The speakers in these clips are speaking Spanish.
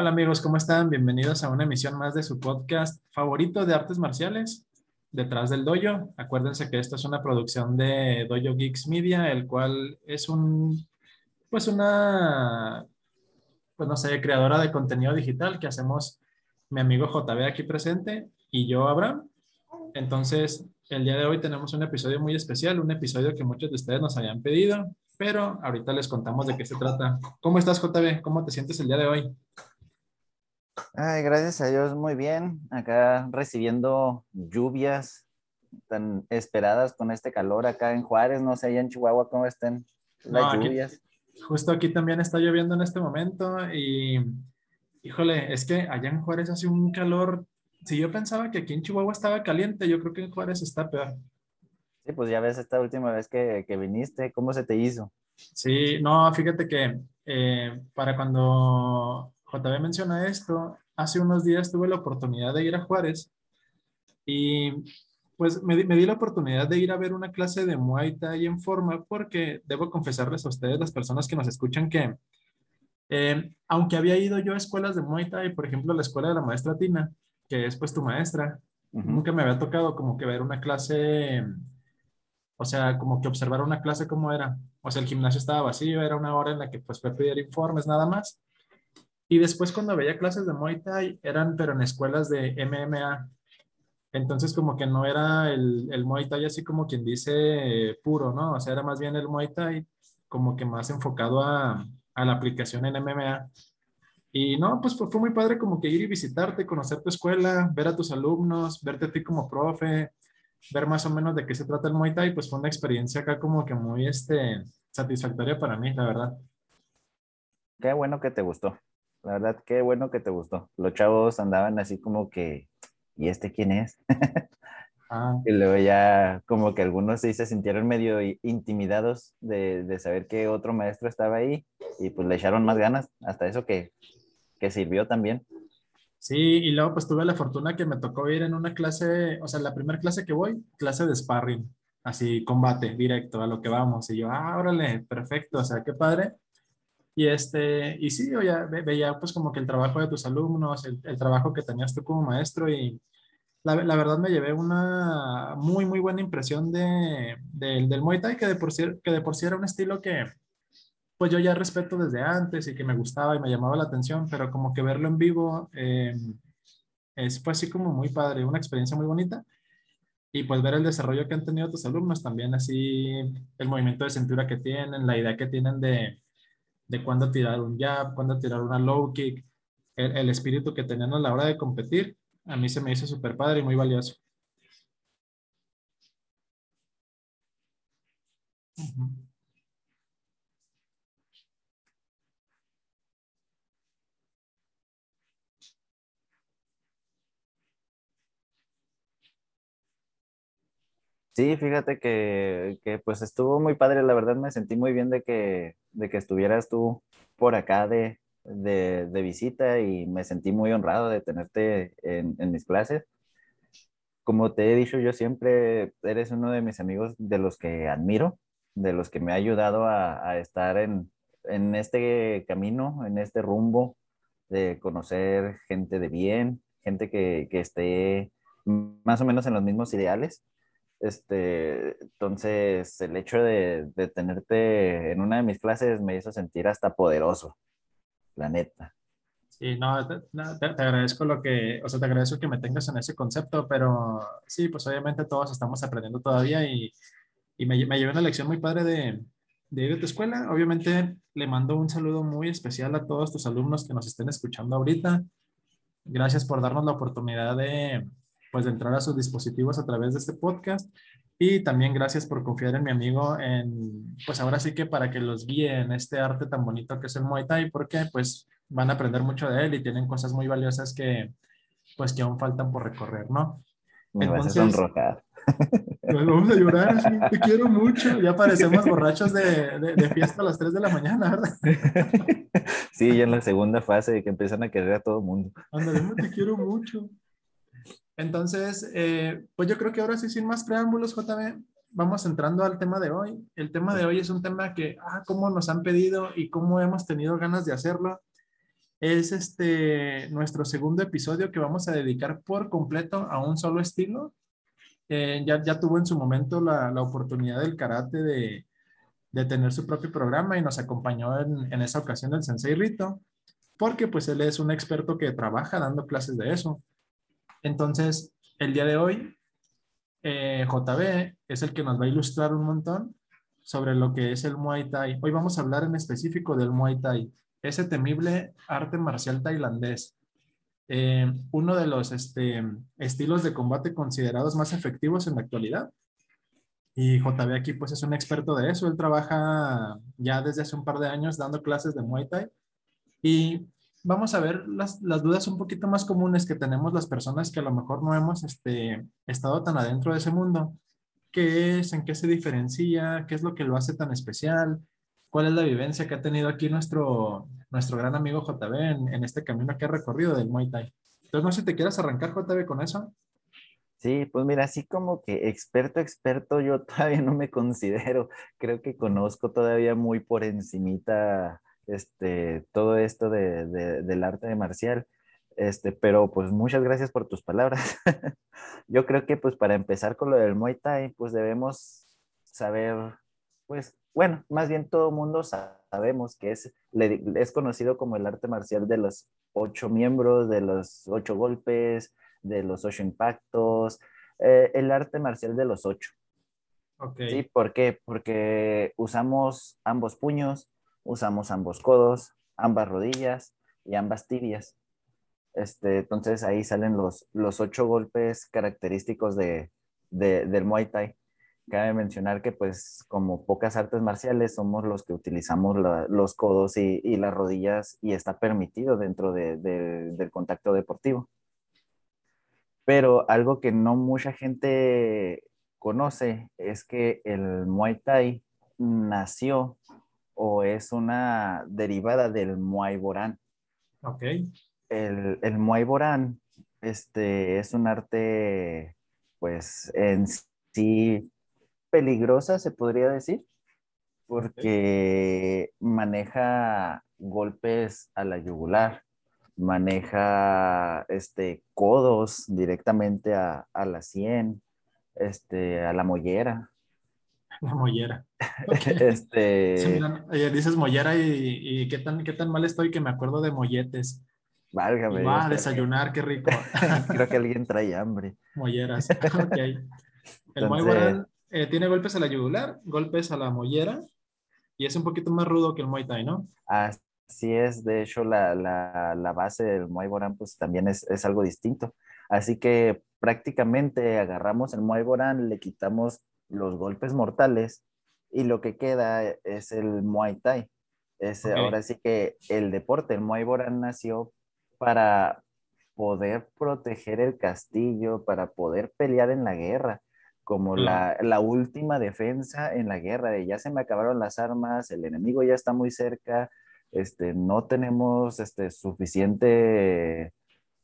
Hola amigos, ¿cómo están? Bienvenidos a una emisión más de su podcast favorito de artes marciales, Detrás del Dojo. Acuérdense que esto es una producción de Dojo Geeks Media, el cual es un, pues una, pues no sé, creadora de contenido digital que hacemos mi amigo JB aquí presente y yo, Abraham. Entonces, el día de hoy tenemos un episodio muy especial, un episodio que muchos de ustedes nos habían pedido, pero ahorita les contamos de qué se trata. ¿Cómo estás, JB? ¿Cómo te sientes el día de hoy? Ay, gracias a Dios, muy bien. Acá recibiendo lluvias tan esperadas con este calor acá en Juárez, no sé, allá en Chihuahua, ¿cómo estén las lluvias? justo aquí también está lloviendo en este momento y, híjole, es que allá en Juárez hace un calor. Si yo pensaba que aquí en Chihuahua estaba caliente, yo creo que en Juárez está peor. Sí, pues ya ves esta última vez que, que viniste, ¿cómo se te hizo? Sí, no, fíjate que eh, para cuando JB menciona esto, hace unos días tuve la oportunidad de ir a Juárez y pues me, di la oportunidad de ir a ver una clase de Muay Thai en forma porque debo confesarles a ustedes, las personas que nos escuchan, que eh, aunque había ido yo a escuelas de Muay Thai, por ejemplo, la escuela de la maestra Tina, que es pues tu maestra, nunca me había tocado como que ver una clase, o sea, como que observar una clase como era. O sea, el gimnasio estaba vacío, era una hora en la que pues fue a pedir informes nada más. Y después cuando veía clases de Muay Thai, eran pero en escuelas de MMA. Entonces como que no era el, el Muay Thai así como quien dice puro, ¿no? O sea, era más bien el Muay Thai como que más enfocado a, a la aplicación en MMA. Y no, pues fue, muy padre como que ir y visitarte, conocer tu escuela, ver a tus alumnos, verte a ti como profe, ver más o menos de qué se trata el Muay Thai, pues fue una experiencia acá como que muy este, satisfactoria para mí, la verdad. Qué bueno que te gustó. La verdad, qué bueno que te gustó. Los chavos andaban así como que, ¿y este quién es? Ah. Y luego ya como que algunos sí se sintieron medio intimidados de, de, saber que otro maestro estaba ahí y pues le echaron más ganas, hasta eso que, que sirvió también. Sí, y luego pues tuve la fortuna que me tocó ir en una clase, o sea, la primera clase que voy, clase de sparring, así combate directo a lo que vamos. Y yo, ah, órale, perfecto, o sea, qué padre. Y, este, y sí, yo ya veía pues como que el trabajo de tus alumnos, el, el trabajo que tenías tú como maestro y la, la, verdad me llevé una muy, muy buena impresión de, de, del Muay Thai, que de, por sí, que de por sí era un estilo que pues yo ya respeto desde antes y que me gustaba y me llamaba la atención, pero como que verlo en vivo eh, es, fue así como muy padre, una experiencia muy bonita. Y pues ver el desarrollo que han tenido tus alumnos también, así el movimiento de cintura que tienen, la idea que tienen de, de cuándo tirar un jab, cuándo tirar una low kick, el, espíritu que tenían a la hora de competir, a mí se me hizo súper padre y muy valioso. Sí, fíjate que, que, pues estuvo muy padre, la verdad me sentí muy bien de que, de que estuvieras tú por acá de, de, de visita y me sentí muy honrado de tenerte en, en, mis clases. Como te he dicho, yo siempre eres uno de mis amigos de los que admiro, de los que me ha ayudado a, a estar en, en este camino, en este rumbo de conocer gente de bien, gente que, que esté más o menos en los mismos ideales este, entonces, el hecho de, de, tenerte en una de mis clases me hizo sentir hasta poderoso, la neta. Sí, no, te, te, agradezco lo que, o sea, te agradezco que me tengas en ese concepto, pero sí, pues obviamente todos estamos aprendiendo todavía y, y me, me llevé una lección muy padre de, de ir a tu escuela. Obviamente le mando un saludo muy especial a todos tus alumnos que nos estén escuchando ahorita. Gracias por darnos la oportunidad de, pues de entrar a sus dispositivos a través de este podcast. Y también gracias por confiar en mi amigo en, pues ahora sí que para que los guíe en este arte tan bonito que es el Muay Thai, porque pues van a aprender mucho de él y tienen cosas muy valiosas que pues que aún faltan por recorrer, ¿no? Me Entonces, vas a sonrojar. Pues vamos a llorar, te quiero mucho. Ya parecemos borrachos de, de, de, fiesta a las 3 de la mañana, ¿verdad? Sí, ya en la segunda fase de que empiezan a querer a todo el mundo. Ándale, te quiero mucho. Entonces, eh, pues yo creo que ahora sí, sin más preámbulos, JB, vamos entrando al tema de hoy. El tema de hoy es un tema que, ah, cómo nos han pedido y cómo hemos tenido ganas de hacerlo. Es este nuestro segundo episodio que vamos a dedicar por completo a un solo estilo. Eh, ya, ya tuvo en su momento la, la oportunidad del karate de, de, tener su propio programa y nos acompañó en, en esa ocasión el Sensei Rito, porque pues él es un experto que trabaja dando clases de eso. Entonces, el día de hoy, eh, JB es el que nos va a ilustrar un montón sobre lo que es el Muay Thai. Hoy vamos a hablar en específico del Muay Thai, ese temible arte marcial tailandés. Eh, uno de los este, estilos de combate considerados más efectivos en la actualidad. Y JB aquí pues es un experto de eso. Él trabaja ya desde hace un par de años dando clases de Muay Thai. Y vamos a ver las, las, dudas un poquito más comunes que tenemos las personas que a lo mejor no hemos este, estado tan adentro de ese mundo. ¿Qué es? ¿En qué se diferencia? ¿Qué es lo que lo hace tan especial? ¿Cuál es la vivencia que ha tenido aquí nuestro, nuestro gran amigo JB en, en este camino que ha recorrido del Muay Thai? Entonces, no sé si te quieras arrancar, JB, con eso. Sí, pues mira, así como que experto, experto, yo todavía no me considero. Creo que conozco todavía muy por encimita este, todo esto de, de, del arte marcial. Este, pero pues muchas gracias por tus palabras. Yo creo que pues para empezar con lo del Muay Thai, pues debemos saber, pues bueno, más bien todo mundo sabemos que es, es conocido como el arte marcial de los ocho miembros, de los ocho golpes, de los ocho impactos, eh, el arte marcial de los ocho. Okay. ¿Sí? ¿Por qué? Porque usamos ambos puños, usamos ambos codos, ambas rodillas y ambas tibias. Este, entonces ahí salen los, los ocho golpes característicos de, de, del Muay Thai. Cabe mencionar que pues como pocas artes marciales somos los que utilizamos los codos y, y, las rodillas y está permitido dentro de, del contacto deportivo. Pero algo que no mucha gente conoce es que el Muay Thai nació o es una derivada del Muay Boran. Ok. El, el Muay Boran este, es un arte, pues, en sí peligrosa, se podría decir, porque okay. maneja golpes a la yugular, maneja este, codos directamente a, a la sien, este, a la mollera. La mollera. Este... Sí, mira, oye, dices mollera y, y, qué, tan, qué tan mal estoy que me acuerdo de molletes. Válgame. Va a desayunar, qué rico. Creo que alguien trae hambre. Molleras. Ok. El Entonces... Muay eh, tiene golpes a la yugular, golpes a la mollera y es un poquito más rudo que el Muay Thai, ¿no? Así es. De hecho, la, la, la base del Muay Boran pues también es, es algo distinto. Así que prácticamente agarramos el Muay Boran, le quitamos los golpes mortales y lo que queda es el Muay Thai. Es, okay. Ahora sí que el deporte, el Muay Boran nació para poder proteger el castillo, para poder pelear en la guerra, como mm. la, la, última defensa en la guerra, de ya se me acabaron las armas, el enemigo ya está muy cerca, este, no tenemos este, suficiente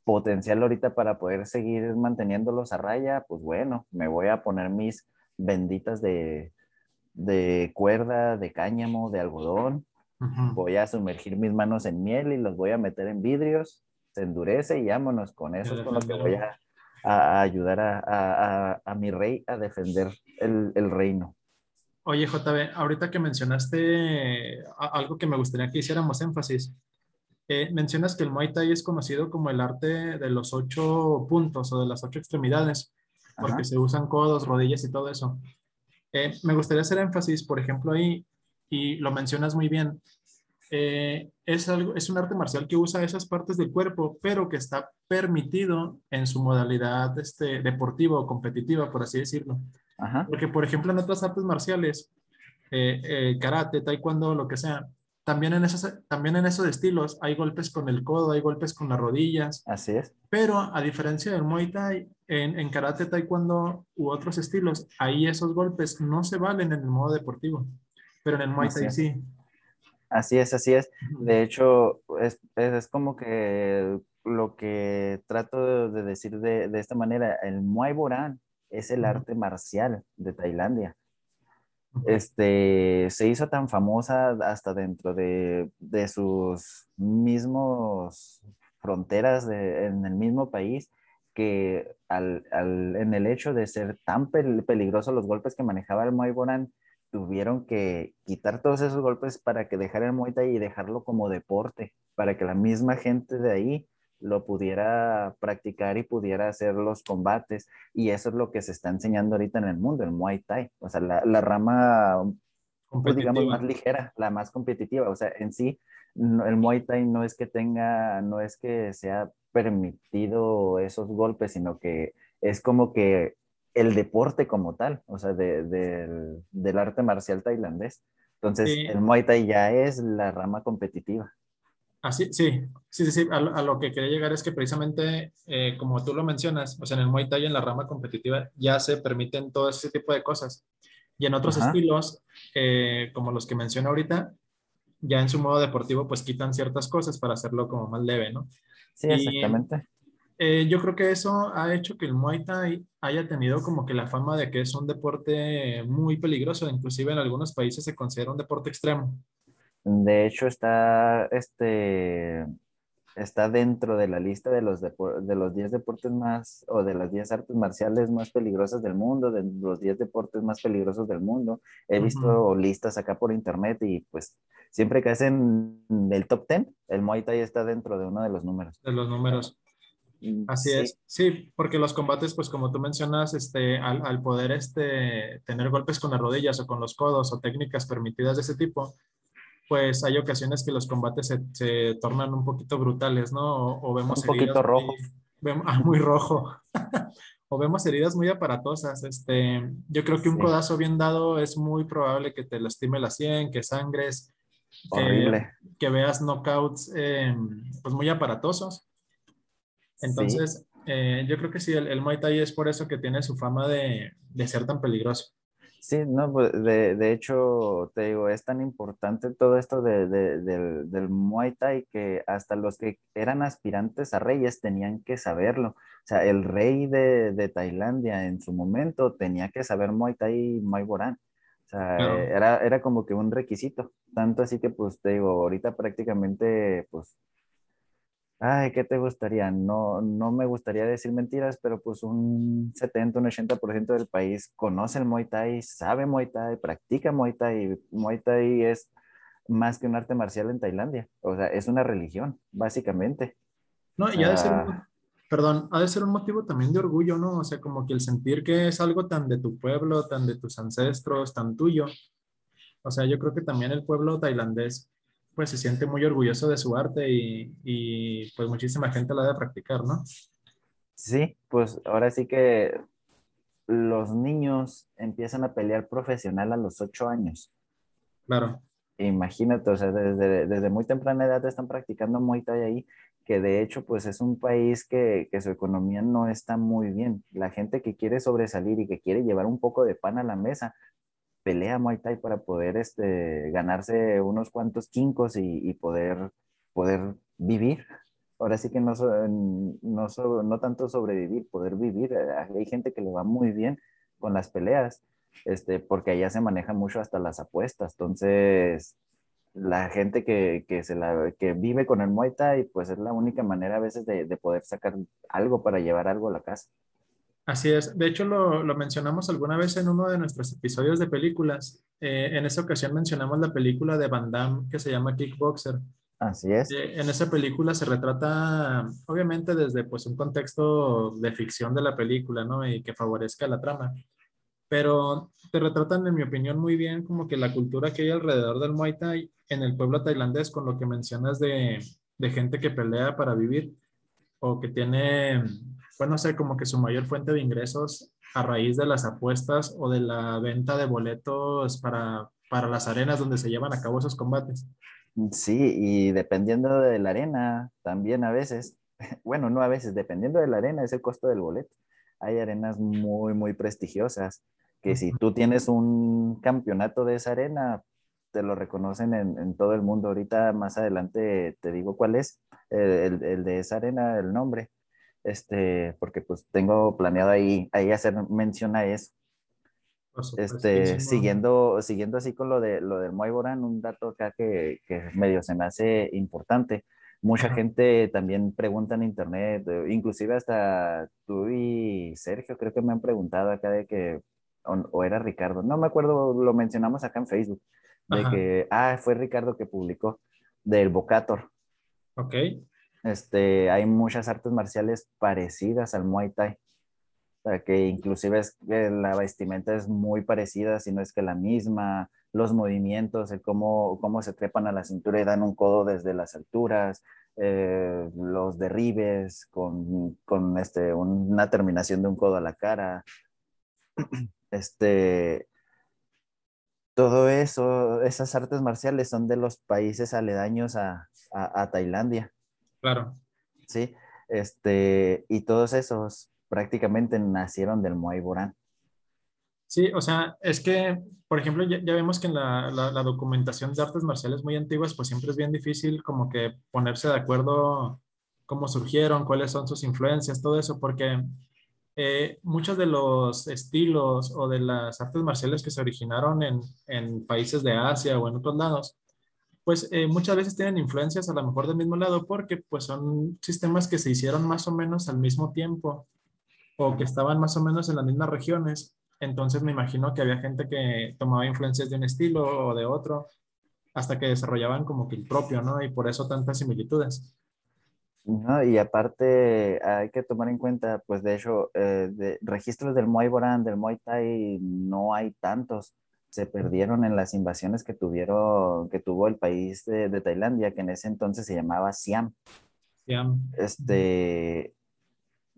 potencial ahorita para poder seguir manteniéndolos a raya, pues bueno, me voy a poner mis benditas de, de cuerda, de cáñamo, de algodón. Uh -huh. Voy a sumergir mis manos en miel y los voy a meter en vidrios. Se endurece y vámonos. Con eso es con lo que voy a, a ayudar a, a, a, mi rey a defender el, el, reino. Oye, JB, ahorita que mencionaste algo que me gustaría que hiciéramos énfasis. Eh, mencionas que el Muay Thai es conocido como el arte de los ocho puntos o de las ocho extremidades porque Ajá. se usan codos, rodillas y todo eso. Eh, me gustaría hacer énfasis, por ejemplo, ahí, y lo mencionas muy bien, eh, es, algo, es un arte marcial que usa esas partes del cuerpo, pero que está permitido en su modalidad este, deportiva o competitiva, por así decirlo. Ajá. Porque, por ejemplo, en otras artes marciales, eh, eh, karate, taekwondo, lo que sea, también en, esos, también en esos estilos hay golpes con el codo, hay golpes con las rodillas. Así es. Pero a diferencia del Muay Thai, en, en karate, taekwondo u otros estilos, ahí esos golpes no se valen en el modo deportivo. Pero en el Muay Thai sí. Así es, así es. De hecho, es, es, como que lo que trato de decir de, de esta manera, el Muay Boran es el arte marcial de Tailandia. este, se hizo tan famosa hasta dentro de, de sus mismos fronteras en el mismo país que al, al, en el hecho de ser tan peligrosos los golpes que manejaba el Muay Boran, tuvieron que quitar todos esos golpes para que dejara el Muay Thai y dejarlo como deporte, para que la misma gente de ahí lo pudiera practicar y pudiera hacer los combates. Y eso es lo que se está enseñando ahorita en el mundo, el Muay Thai. O sea, la, la rama, pues, digamos, más ligera, la más competitiva. O sea, en sí, el Muay Thai no es que tenga, no es que sea permitido esos golpes, sino que es como que el deporte como tal, o sea, de, del arte marcial tailandés. Entonces, el Muay Thai ya es la rama competitiva. Así, sí, sí, sí, sí. A, lo que quería llegar es que precisamente, eh, como tú lo mencionas, o sea, en el Muay Thai, en la rama competitiva, ya se permiten todo ese tipo de cosas. Y en otros estilos, eh, como los que menciono ahorita, ya en su modo deportivo, pues quitan ciertas cosas para hacerlo como más leve, ¿no? Sí, exactamente. Eh, yo creo que eso ha hecho que el Muay Thai haya tenido como que la fama de que es un deporte muy peligroso, inclusive en algunos países se considera un deporte extremo. De hecho, está, este, está dentro de la lista de los, de los 10 deportes más, o de las 10 artes marciales más peligrosas del mundo, de los 10 deportes más peligrosos del mundo. He visto listas acá por internet y pues siempre que hacen el top 10, el Muay Thai está dentro de uno de los números. De los números. Mm, Así es, sí, porque los combates, pues como tú mencionas, este, al, al, poder este, tener golpes con las rodillas o con los codos o técnicas permitidas de ese tipo, pues hay ocasiones que los combates se, se tornan un poquito brutales, ¿no? O, vemos un poquito rojo. vemos, ah, muy rojo. o vemos heridas muy aparatosas. Este, yo creo que un codazo bien dado es muy probable que te lastime la sien, que sangres, que, que, veas knockouts eh, pues muy aparatosos. Entonces, eh, yo creo que sí, el, el, Muay Thai es por eso que tiene su fama de, de ser tan peligroso. Sí, no, pues, de, de, hecho, te digo, es tan importante todo esto de, de, del, del, Muay Thai que hasta los que eran aspirantes a reyes tenían que saberlo. O sea, el rey de, Tailandia en su momento tenía que saber Muay Thai y Muay Boran. O sea, era, era como que un requisito. Tanto así que, pues, te digo, ahorita prácticamente, pues, Ay, ¿qué te gustaría? No, no me gustaría decir mentiras, pero pues un 70, un 80% del país conoce el Muay Thai, sabe Muay Thai, practica Muay Thai. Muay Thai es más que un arte marcial en Tailandia. O sea, es una religión, básicamente. No, y ha de ser, un, perdón, ha de ser un motivo también de orgullo, ¿no? O sea, como que el sentir que es algo tan de tu pueblo, tan de tus ancestros, tan tuyo. O sea, yo creo que también el pueblo tailandés pues se siente muy orgulloso de su arte y, y pues muchísima gente la debe practicar, ¿no? Sí, pues ahora sí que los niños empiezan a pelear profesional a los ocho años. Claro. Imagínate, o sea, desde, desde muy temprana edad están practicando Muay Thai ahí, que de hecho pues es un país que, que, su economía no está muy bien. La gente que quiere sobresalir y que quiere llevar un poco de pan a la mesa, pelea Muay Thai para poder este, ganarse unos cuantos quincos y, poder, vivir. Ahora sí que no, no, no tanto sobrevivir, poder vivir. Hay gente que le va muy bien con las peleas, este, porque allá se maneja mucho hasta las apuestas. Entonces, la gente que vive con el Muay Thai, pues es la única manera a veces de, de poder sacar algo para llevar algo a la casa. Así es. De hecho, lo, lo, mencionamos alguna vez en uno de nuestros episodios de películas. Eh, en esa ocasión mencionamos la película de Van Damme que se llama Kickboxer. Así es. Eh, en esa película se retrata, obviamente, desde pues, un contexto de ficción de la película, ¿no? Y que favorezca la trama. Pero te retratan, en mi opinión, muy bien como que la cultura que hay alrededor del Muay Thai en el pueblo tailandés, con lo que mencionas de, de gente que pelea para vivir o que tiene pues no sé, como que su mayor fuente de ingresos a raíz de las apuestas o de la venta de boletos para, para las arenas donde se llevan a cabo esos combates. Sí, y dependiendo de la arena, también a veces, bueno, no a veces, dependiendo de la arena es el costo del boleto. Hay arenas muy, muy prestigiosas que si tú tienes un campeonato de esa arena, te lo reconocen en, en todo el mundo. Ahorita más adelante te digo cuál es el, el de esa arena, el nombre este, porque pues tengo planeado ahí, ahí hacer mención a eso. Este, siguiendo, siguiendo así con lo, de, lo del Muay Boran, un dato acá que, que medio se me hace importante. Mucha gente también pregunta en internet, eh, inclusive hasta tú y Sergio creo que me han preguntado acá de que, o, era Ricardo, no me acuerdo, lo mencionamos acá en Facebook, de que, ah, fue Ricardo que publicó, del Bocator. Ok. Este, hay muchas artes marciales parecidas al Muay Thai. O que inclusive la vestimenta es muy parecida, si no es que la misma, los movimientos, el cómo, cómo se trepan a la cintura y dan un codo desde las alturas, eh, los derribes con, con este, una terminación de un codo a la cara. Este, todo eso, esas artes marciales son de los países aledaños a, a, Tailandia. Claro. Sí, este, y todos esos prácticamente nacieron del Muay Boran. Sí, o sea, es que, por ejemplo, ya, vemos que en la, la, documentación de artes marciales muy antiguas, pues siempre es bien difícil como que ponerse de acuerdo cómo surgieron, cuáles son sus influencias, todo eso, porque eh, muchos de los estilos o de las artes marciales que se originaron en, en países de Asia o en otros lados, pues eh, muchas veces tienen influencias a lo mejor del mismo lado porque pues son sistemas que se hicieron más o menos al mismo tiempo o que estaban más o menos en las mismas regiones. Entonces me imagino que había gente que tomaba influencias de un estilo o de otro hasta que desarrollaban como que el propio, ¿no? Y por eso tantas similitudes. No, y aparte hay que tomar en cuenta, pues de hecho, eh, de registros del Muay Boran, del Muay Thai, no hay tantos. Se perdieron en las invasiones que tuvieron, que tuvo el país de, de Tailandia, que en ese entonces se llamaba Siam. Siam. Este,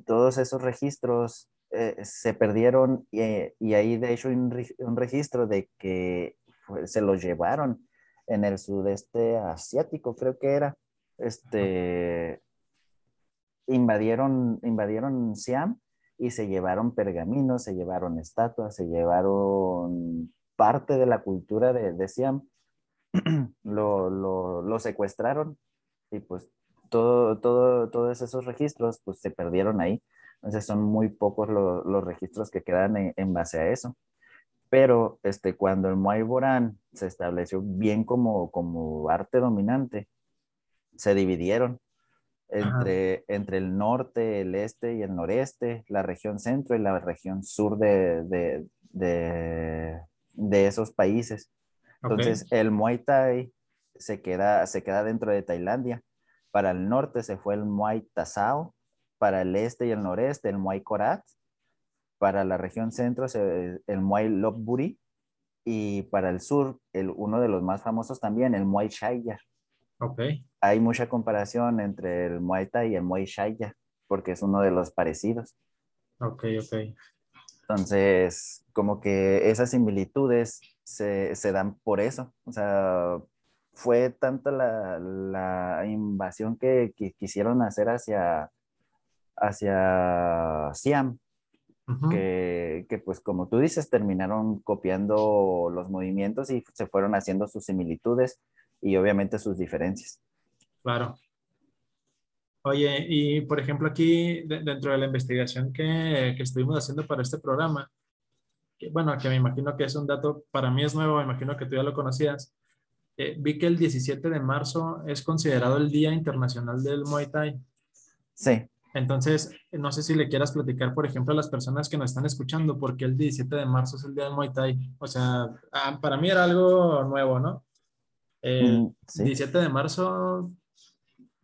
todos esos registros eh, se perdieron y, y, ahí de hecho un, un registro de que se los llevaron en el sudeste asiático, creo que era. Este, invadieron, invadieron Siam y se llevaron pergaminos, se llevaron estatuas, se llevaron parte de la cultura de, de Siam, lo, lo, lo, secuestraron y pues todo, todo, todos esos registros pues se perdieron ahí. Entonces son muy pocos los registros que quedan en, en, base a eso. Pero este, cuando el Muay Boran se estableció bien como, como arte dominante, se dividieron entre, entre el norte, el este y el noreste, la región centro y la región sur de, de, de, de esos países. Entonces, el Muay Thai se queda, se queda dentro de Tailandia. Para el norte se fue el Muay Tasao, para el este y el noreste el Muay Korat, para la región centro el Muay Lokburi y para el sur, el, uno de los más famosos también, el Muay Shaya. Ok. Hay mucha comparación entre el Muay Thai y el Muay Shaya, porque es uno de los parecidos. Ok, ok. Entonces, como que esas similitudes se, se dan por eso. O sea, fue tanto la, la invasión que, que, quisieron hacer hacia, hacia Siam, que, que, pues como tú dices, terminaron copiando los movimientos y se fueron haciendo sus similitudes y obviamente sus diferencias. Claro. Oye, y por ejemplo aquí dentro de la investigación que, que, estuvimos haciendo para este programa, que, bueno, que me imagino que es un dato, para mí es nuevo, me imagino que tú ya lo conocías, eh, vi que el 17 de marzo es considerado el Día Internacional del Muay Thai. Sí. Entonces, no sé si le quieras platicar, por ejemplo, a las personas que nos están escuchando, porque el 17 de marzo es el Día del Muay Thai. O sea, ah, para mí era algo nuevo, ¿no? El 17 de marzo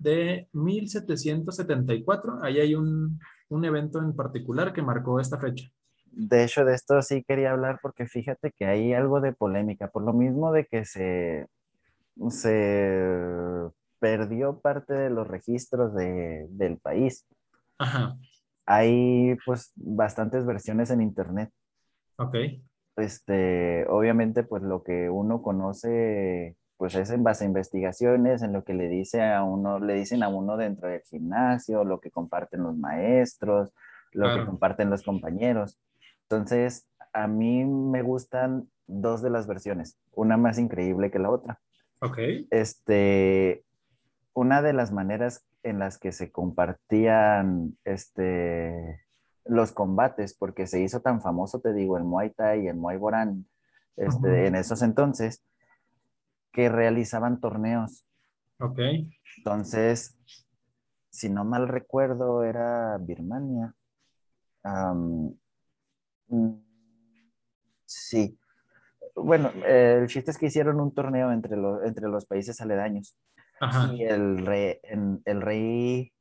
de 1774, ahí hay un, un evento en particular que marcó esta fecha. De hecho, de esto sí quería hablar porque fíjate que hay algo de polémica, por lo mismo de que se, se perdió parte de los registros de, del país. Ajá. Hay pues bastantes versiones en internet. Ok. Este, obviamente pues lo que uno conoce pues es en base a investigaciones, en lo que le dice a uno, le dicen a uno dentro del gimnasio, lo que comparten los maestros, lo que comparten los compañeros. Entonces, a mí me gustan dos de las versiones, una más increíble que la otra. Ok. Este, una de las maneras en las que se compartían este, los combates, porque se hizo tan famoso, te digo, el Muay Thai y el Muay Boran este, en esos entonces, que realizaban torneos. Ok. Entonces, si no mal recuerdo, era Birmania. Mm, sí. Bueno, el chiste es que hicieron un torneo entre, los entre los países aledaños. Y el rey, el rey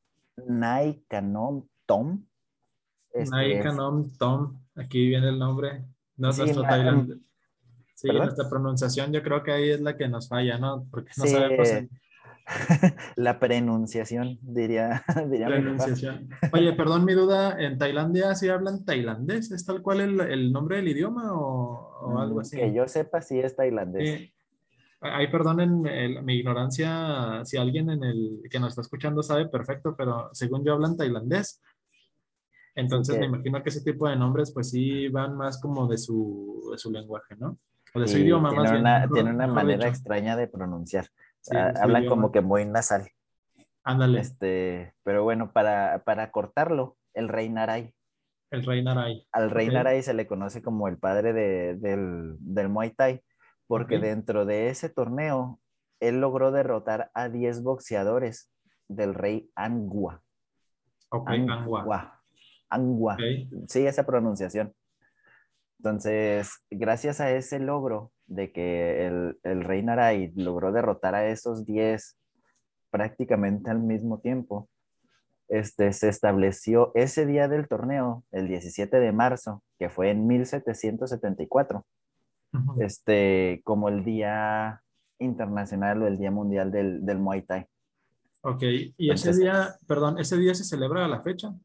Nai Kanom Tom. Este, Nai Kanom Tom, aquí viene el nombre. No sí, nuestro tailandés. Sí, nuestra pronunciación yo creo que ahí es la que nos falla, ¿no? Porque no sabemos. la pronunciación, diría. diría pronunciación. Oye, perdón mi duda, ¿en Tailandia sí hablan tailandés? ¿Es tal cual el, el nombre del idioma o, o, algo mm, así? Que yo sepa, sí es tailandés. Ahí perdonen mi ignorancia, si alguien en el que nos está escuchando sabe perfecto, pero según yo hablan tailandés. Entonces me imagino que ese tipo de nombres pues sí van más como de su, de su lenguaje, ¿no? O de su idioma tiene más una, bien. tiene una manera extraña de pronunciar. Ah, hablan como que muy nasal. Ándale. Este, pero bueno, para, para cortarlo, el rey Naray. El rey Naray. Al rey Naray se le conoce como el padre de, del, del Muay Thai porque dentro de ese torneo él logró derrotar a 10 boxeadores del rey Angua. Ok, Angua. Angua. Sí, esa pronunciación. Entonces, gracias a ese logro de que el, el rey Naray logró derrotar a esos 10 prácticamente al mismo tiempo, este, se estableció ese día del torneo, el 17 de marzo, que fue en 1774 este, como el Día Internacional o el Día Mundial del, del Muay Thai. Ok, y ese día, perdón, ¿ese día se celebra a la fecha?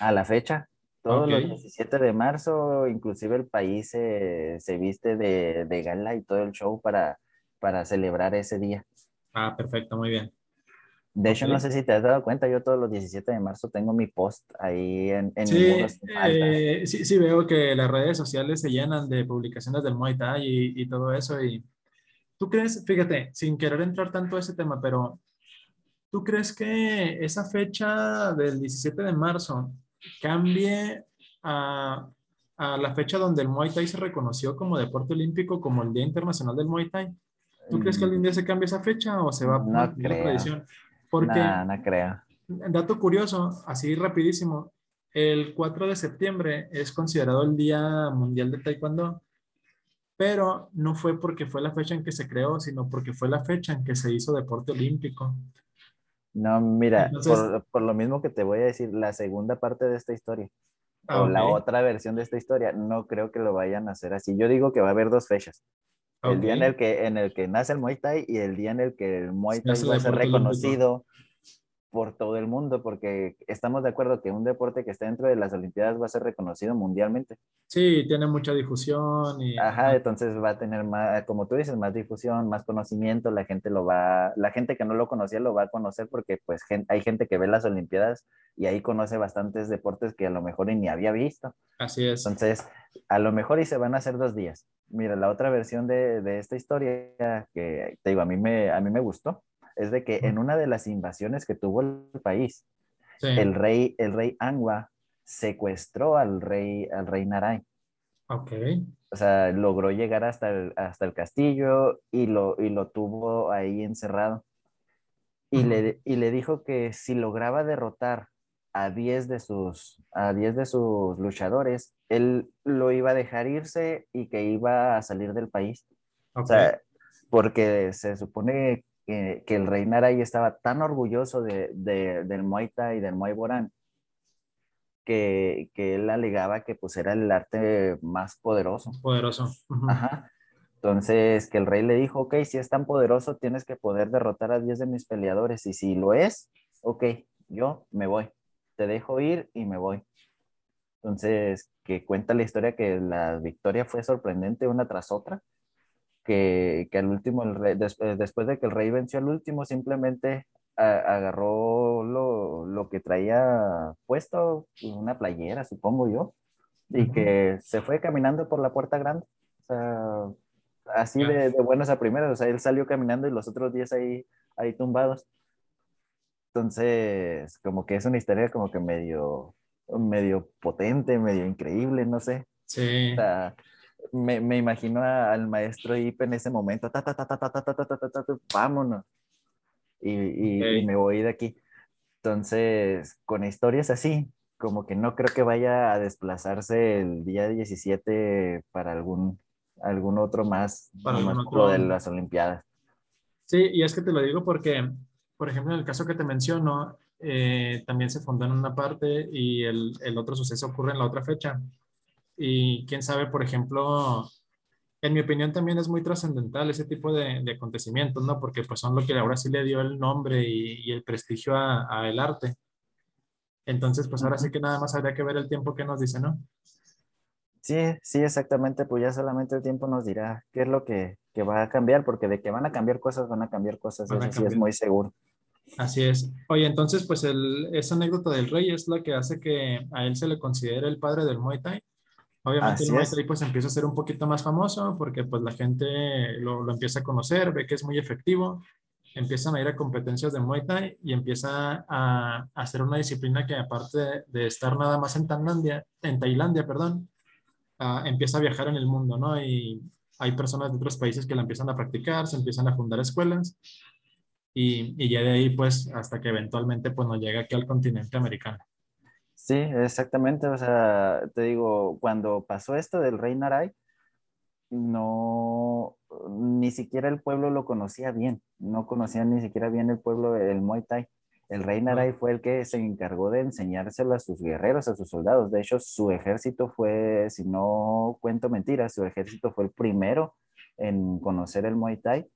A la fecha, todos los 17 de marzo, inclusive el país se, se viste de, de, gala y todo el show para, para celebrar ese día. Ah, perfecto, muy bien. De hecho, no sé si te has dado cuenta, yo todos los 17 de marzo tengo mi post ahí en, en sí, eh, sí, sí, veo que las redes sociales se llenan de publicaciones del Muay Thai y, y, todo eso. Y tú crees, fíjate, sin querer entrar tanto a ese tema, pero ¿tú crees que esa fecha del 17 de marzo cambie a, a la fecha donde el Muay Thai se reconoció como deporte olímpico, como el Día Internacional del Muay Thai? ¿Tú crees que algún día se cambie esa fecha o se va a no la tradición? Porque, no, creo. Dato curioso, así rapidísimo, el 4 de septiembre es considerado el Día Mundial de Taekwondo, pero no fue porque fue la fecha en que se creó, sino porque fue la fecha en que se hizo deporte olímpico. No, mira, por, lo mismo que te voy a decir, la segunda parte de esta historia, o la otra versión de esta historia, no creo que lo vayan a hacer así. Yo digo que va a haber dos fechas. El día en el, que, en el que nace el Muay Thai y el día en el que el Muay Thai va a ser reconocido por todo el mundo, porque estamos de acuerdo que un deporte que está dentro de las Olimpiadas va a ser reconocido mundialmente. Sí, tiene mucha difusión. Y... Ajá, entonces va a tener más, como tú dices, más difusión, más conocimiento, la gente lo va, la gente que no lo conocía lo va a conocer porque pues hay gente que ve las Olimpiadas y ahí conoce bastantes deportes que a lo mejor ni había visto. Así es. Entonces, a lo mejor y se van a hacer dos días. Mira, la otra versión de, de esta historia que te digo, a mí me, a mí me gustó es de que en una de las invasiones que tuvo el país, el rey, el rey Angua secuestró al rey, al rey Naray. Ok. O sea, logró llegar hasta el, hasta el castillo y lo, y lo tuvo ahí encerrado. Y, le, y le dijo que si lograba derrotar a 10 de sus, a 10 de sus luchadores, él lo iba a dejar irse y que iba a salir del país. O sea, porque se supone que, el rey Naray estaba tan orgulloso de, del Muay Thai y del Muay Boran que, que, él alegaba que pues era el arte más poderoso. Poderoso. Ajá. Entonces, que el rey le dijo, ok, si es tan poderoso, tienes que poder derrotar a 10 de mis peleadores. Y si lo es, ok, yo me voy. Te dejo ir y me voy. Entonces, que cuenta la historia que la victoria fue sorprendente una tras otra que, que al último, el rey, eh, después de que el rey venció al último, simplemente agarró lo, lo, que traía puesto, una playera, supongo yo, y que se fue caminando por la puerta grande. O sea, así de, de buenas a primeras. O sea, él salió caminando y los otros días ahí, ahí tumbados. Entonces, como que es una historia como que medio, medio potente, medio increíble, no sé. Sí. O sea, me, me imagino a- al maestro Ip en ese momento, ta, ta, ta, ta, ta, ta, ta, ta, ta, ta, ta, ta, vámonos. Y, y, me voy de aquí. Entonces, con historias así, como que no creo que vaya a desplazarse el día 17 para algún, algún otro más, Para lo otro- de las Olimpiadas. Sí, y es que te lo digo porque, por ejemplo, en el caso que te menciono, eh, también se fundó en una parte y el, el otro suceso ocurre en la otra fecha. Y quién sabe, por ejemplo, en mi opinión también es muy trascendental ese tipo de, de acontecimientos, ¿no? Porque pues son lo que ahora sí le dio el nombre y, y el prestigio a, a el arte. Entonces, pues ahora sí que nada más habría que ver el tiempo que nos dice, ¿no? Sí, sí, exactamente, pues ya solamente el tiempo nos dirá qué es lo que, que va a cambiar, porque de que van a cambiar cosas, van a cambiar cosas, Van eso sí es cambiar. muy seguro. Así es. Oye, entonces, pues el, esa anécdota del rey es la que hace que a él se le considere el padre del Muay Thai. Obviamente el Así es. Thai pues empieza a ser un poquito más famoso porque pues la gente lo, lo empieza a conocer, ve que es muy efectivo, empiezan a ir a competencias de Muay Thai y empieza a, a ser una disciplina que aparte de, de estar nada más en Tailandia, en Tailandia, perdón, ah, empieza a viajar en el mundo, ¿no? Y hay personas de otros países que la empiezan a practicar, se empiezan a fundar escuelas y, y ya de ahí pues hasta que eventualmente pues nos llega aquí al continente americano. Sí, exactamente, o sea, te digo, cuando pasó esto del rey Narai, no, ni siquiera el pueblo lo conocía bien, no conocía ni siquiera bien el pueblo el Muay Thai. El rey Narai fue el que se encargó de enseñárselo a sus guerreros, a sus soldados. De hecho, su ejército fue, si no cuento mentiras, su ejército fue el primero en conocer el Muay Thai.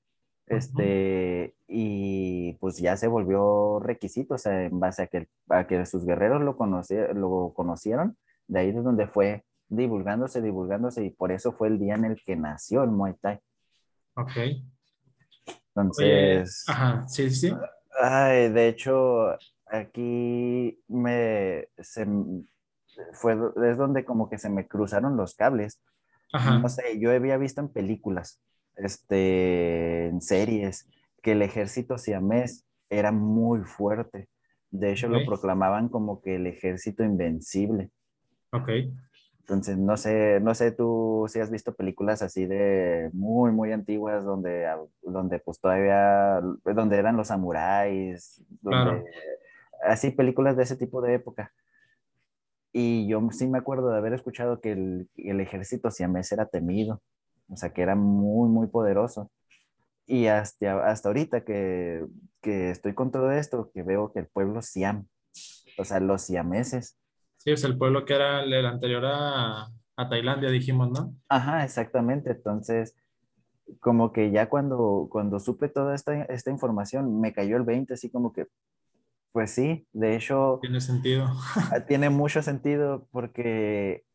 Este, y pues ya se volvió requisito, o sea, en base a que, a que sus guerreros lo, conoci- lo conocieron, de ahí es donde fue divulgándose, divulgándose, y por eso fue el día en el que nació el Muay Thai. Ok. Oye, Entonces, ajá, sí, sí. ay, de hecho, aquí me, se, fue, es donde como que se me cruzaron los cables. Ajá. No sé, yo había visto en películas, este, en series, que el ejército siamés era muy fuerte. De hecho, lo proclamaban como que el ejército invencible. Ok. Entonces, no sé, no sé tú si has visto películas así de muy, muy antiguas donde, donde pues todavía, donde eran los samuráis, donde, Claro. así películas de ese tipo de época. Y yo sí me acuerdo de haber escuchado que el, el ejército siamés era temido, o sea, que era muy, muy poderoso. Y hasta, hasta ahorita que, que estoy con todo esto, que veo que el pueblo siam, o sea, los siameses, Sí, es el pueblo que era el, el anterior a, a Tailandia, dijimos, ¿no? Ajá, exactamente. Entonces, como que ya cuando, cuando supe toda esta, esta información, me cayó el 20, así como que, pues sí, de hecho, Tiene sentido. tiene mucho sentido porque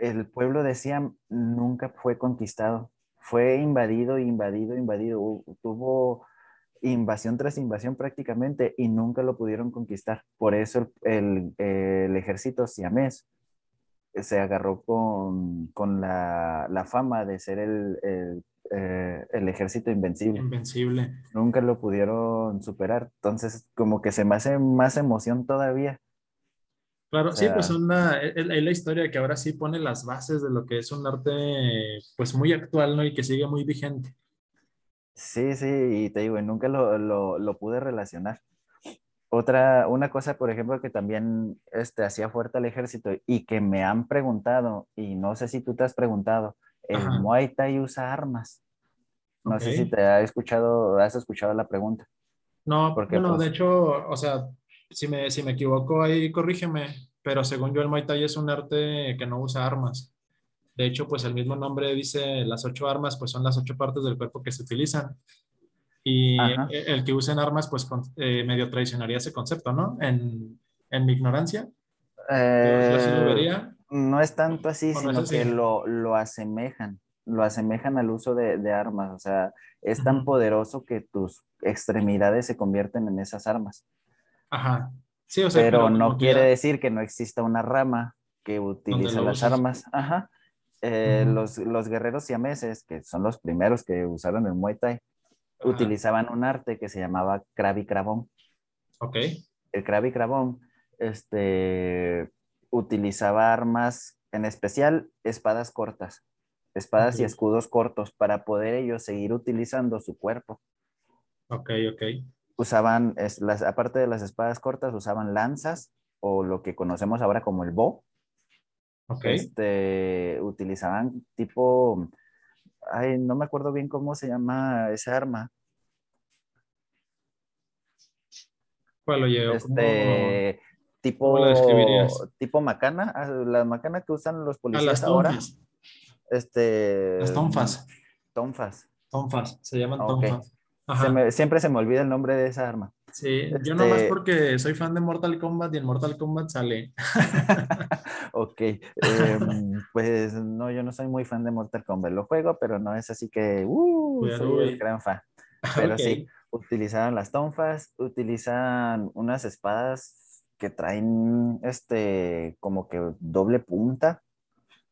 el pueblo de Siam nunca fue conquistado, fue invadido, invadido, invadido, tuvo invasión tras invasión prácticamente y nunca lo pudieron conquistar. Por eso el, el- el ejército siamés se agarró con, con la, la fama de ser el, el, eh, el ejército invencible. Invencible. Nunca lo pudieron superar. Entonces, como que se me hace más emoción todavía. Claro, O sí, pues sea- una, es, es la historia que ahora sí pone las bases de lo que es un arte pues muy actual, ¿no? Y que sigue muy vigente. Sí, sí, y te digo, nunca lo, lo, lo pude relacionar. Otra, una cosa, por ejemplo, que también este, hacía fuerte al ejército y que me han preguntado, y no sé si tú te has preguntado, el Ajá. Muay Thai usa armas. No sé si te ha escuchado, has escuchado la pregunta. No, Porque, bueno, pues- de hecho, o sea, si me, si me equivoco ahí, corrígeme, pero según yo el Muay Thai es un arte que no usa armas. De hecho, pues el mismo nombre dice las ocho armas, pues son las ocho partes del cuerpo que se utilizan. Y Ajá. el, que usen armas, pues con- eh, medio traicionaría ese concepto, ¿no? En, en mi ignorancia, yo, yo sí lo Eh, vería. no es tanto así, ¿O no es sino que lo, lo asemejan, lo asemejan al uso de, de armas. O sea, es tan poderoso que tus extremidades se convierten en esas armas. Ajá. Sí, o sea, pero pero no quiere decir que no exista una rama que utiliza las armas. Ajá. Eh, los, los guerreros siameses, que son los primeros que usaron el Muay Thai, utilizaban un arte que se llamaba Krabi Krabón. Ok. El Krabi Krabón este, utilizaba armas, en especial espadas cortas, espadas y escudos cortos para poder ellos seguir utilizando su cuerpo. Ok, ok. Usaban, es- las, aparte de las espadas cortas, usaban lanzas o lo que conocemos ahora como el bow. Ok. Este, utilizaban tipo, ay, no me acuerdo bien cómo se llama esa arma. ¿Cuál oye? ¿O cómo- Este, tipo, cómo describirías? tipo macana, ah, la macana que usan los Ah, policías las ahora. Este, Las tonfas. tonfas. Tonfas. Se llaman Ok. tonfas. Se me- siempre se me olvida el nombre de esa arma. Sí, yo nomás Este- porque soy fan de Mortal Kombat y en Mortal Kombat sale. Ok, em, pues no, yo no soy muy fan de Mortal Kombat. Lo juego, pero no es así que, uh, Pero, soy el gran fan. Pero Ok. sí, utilizaban las tonfas, utilizan unas espadas que traen, este, como que doble punta.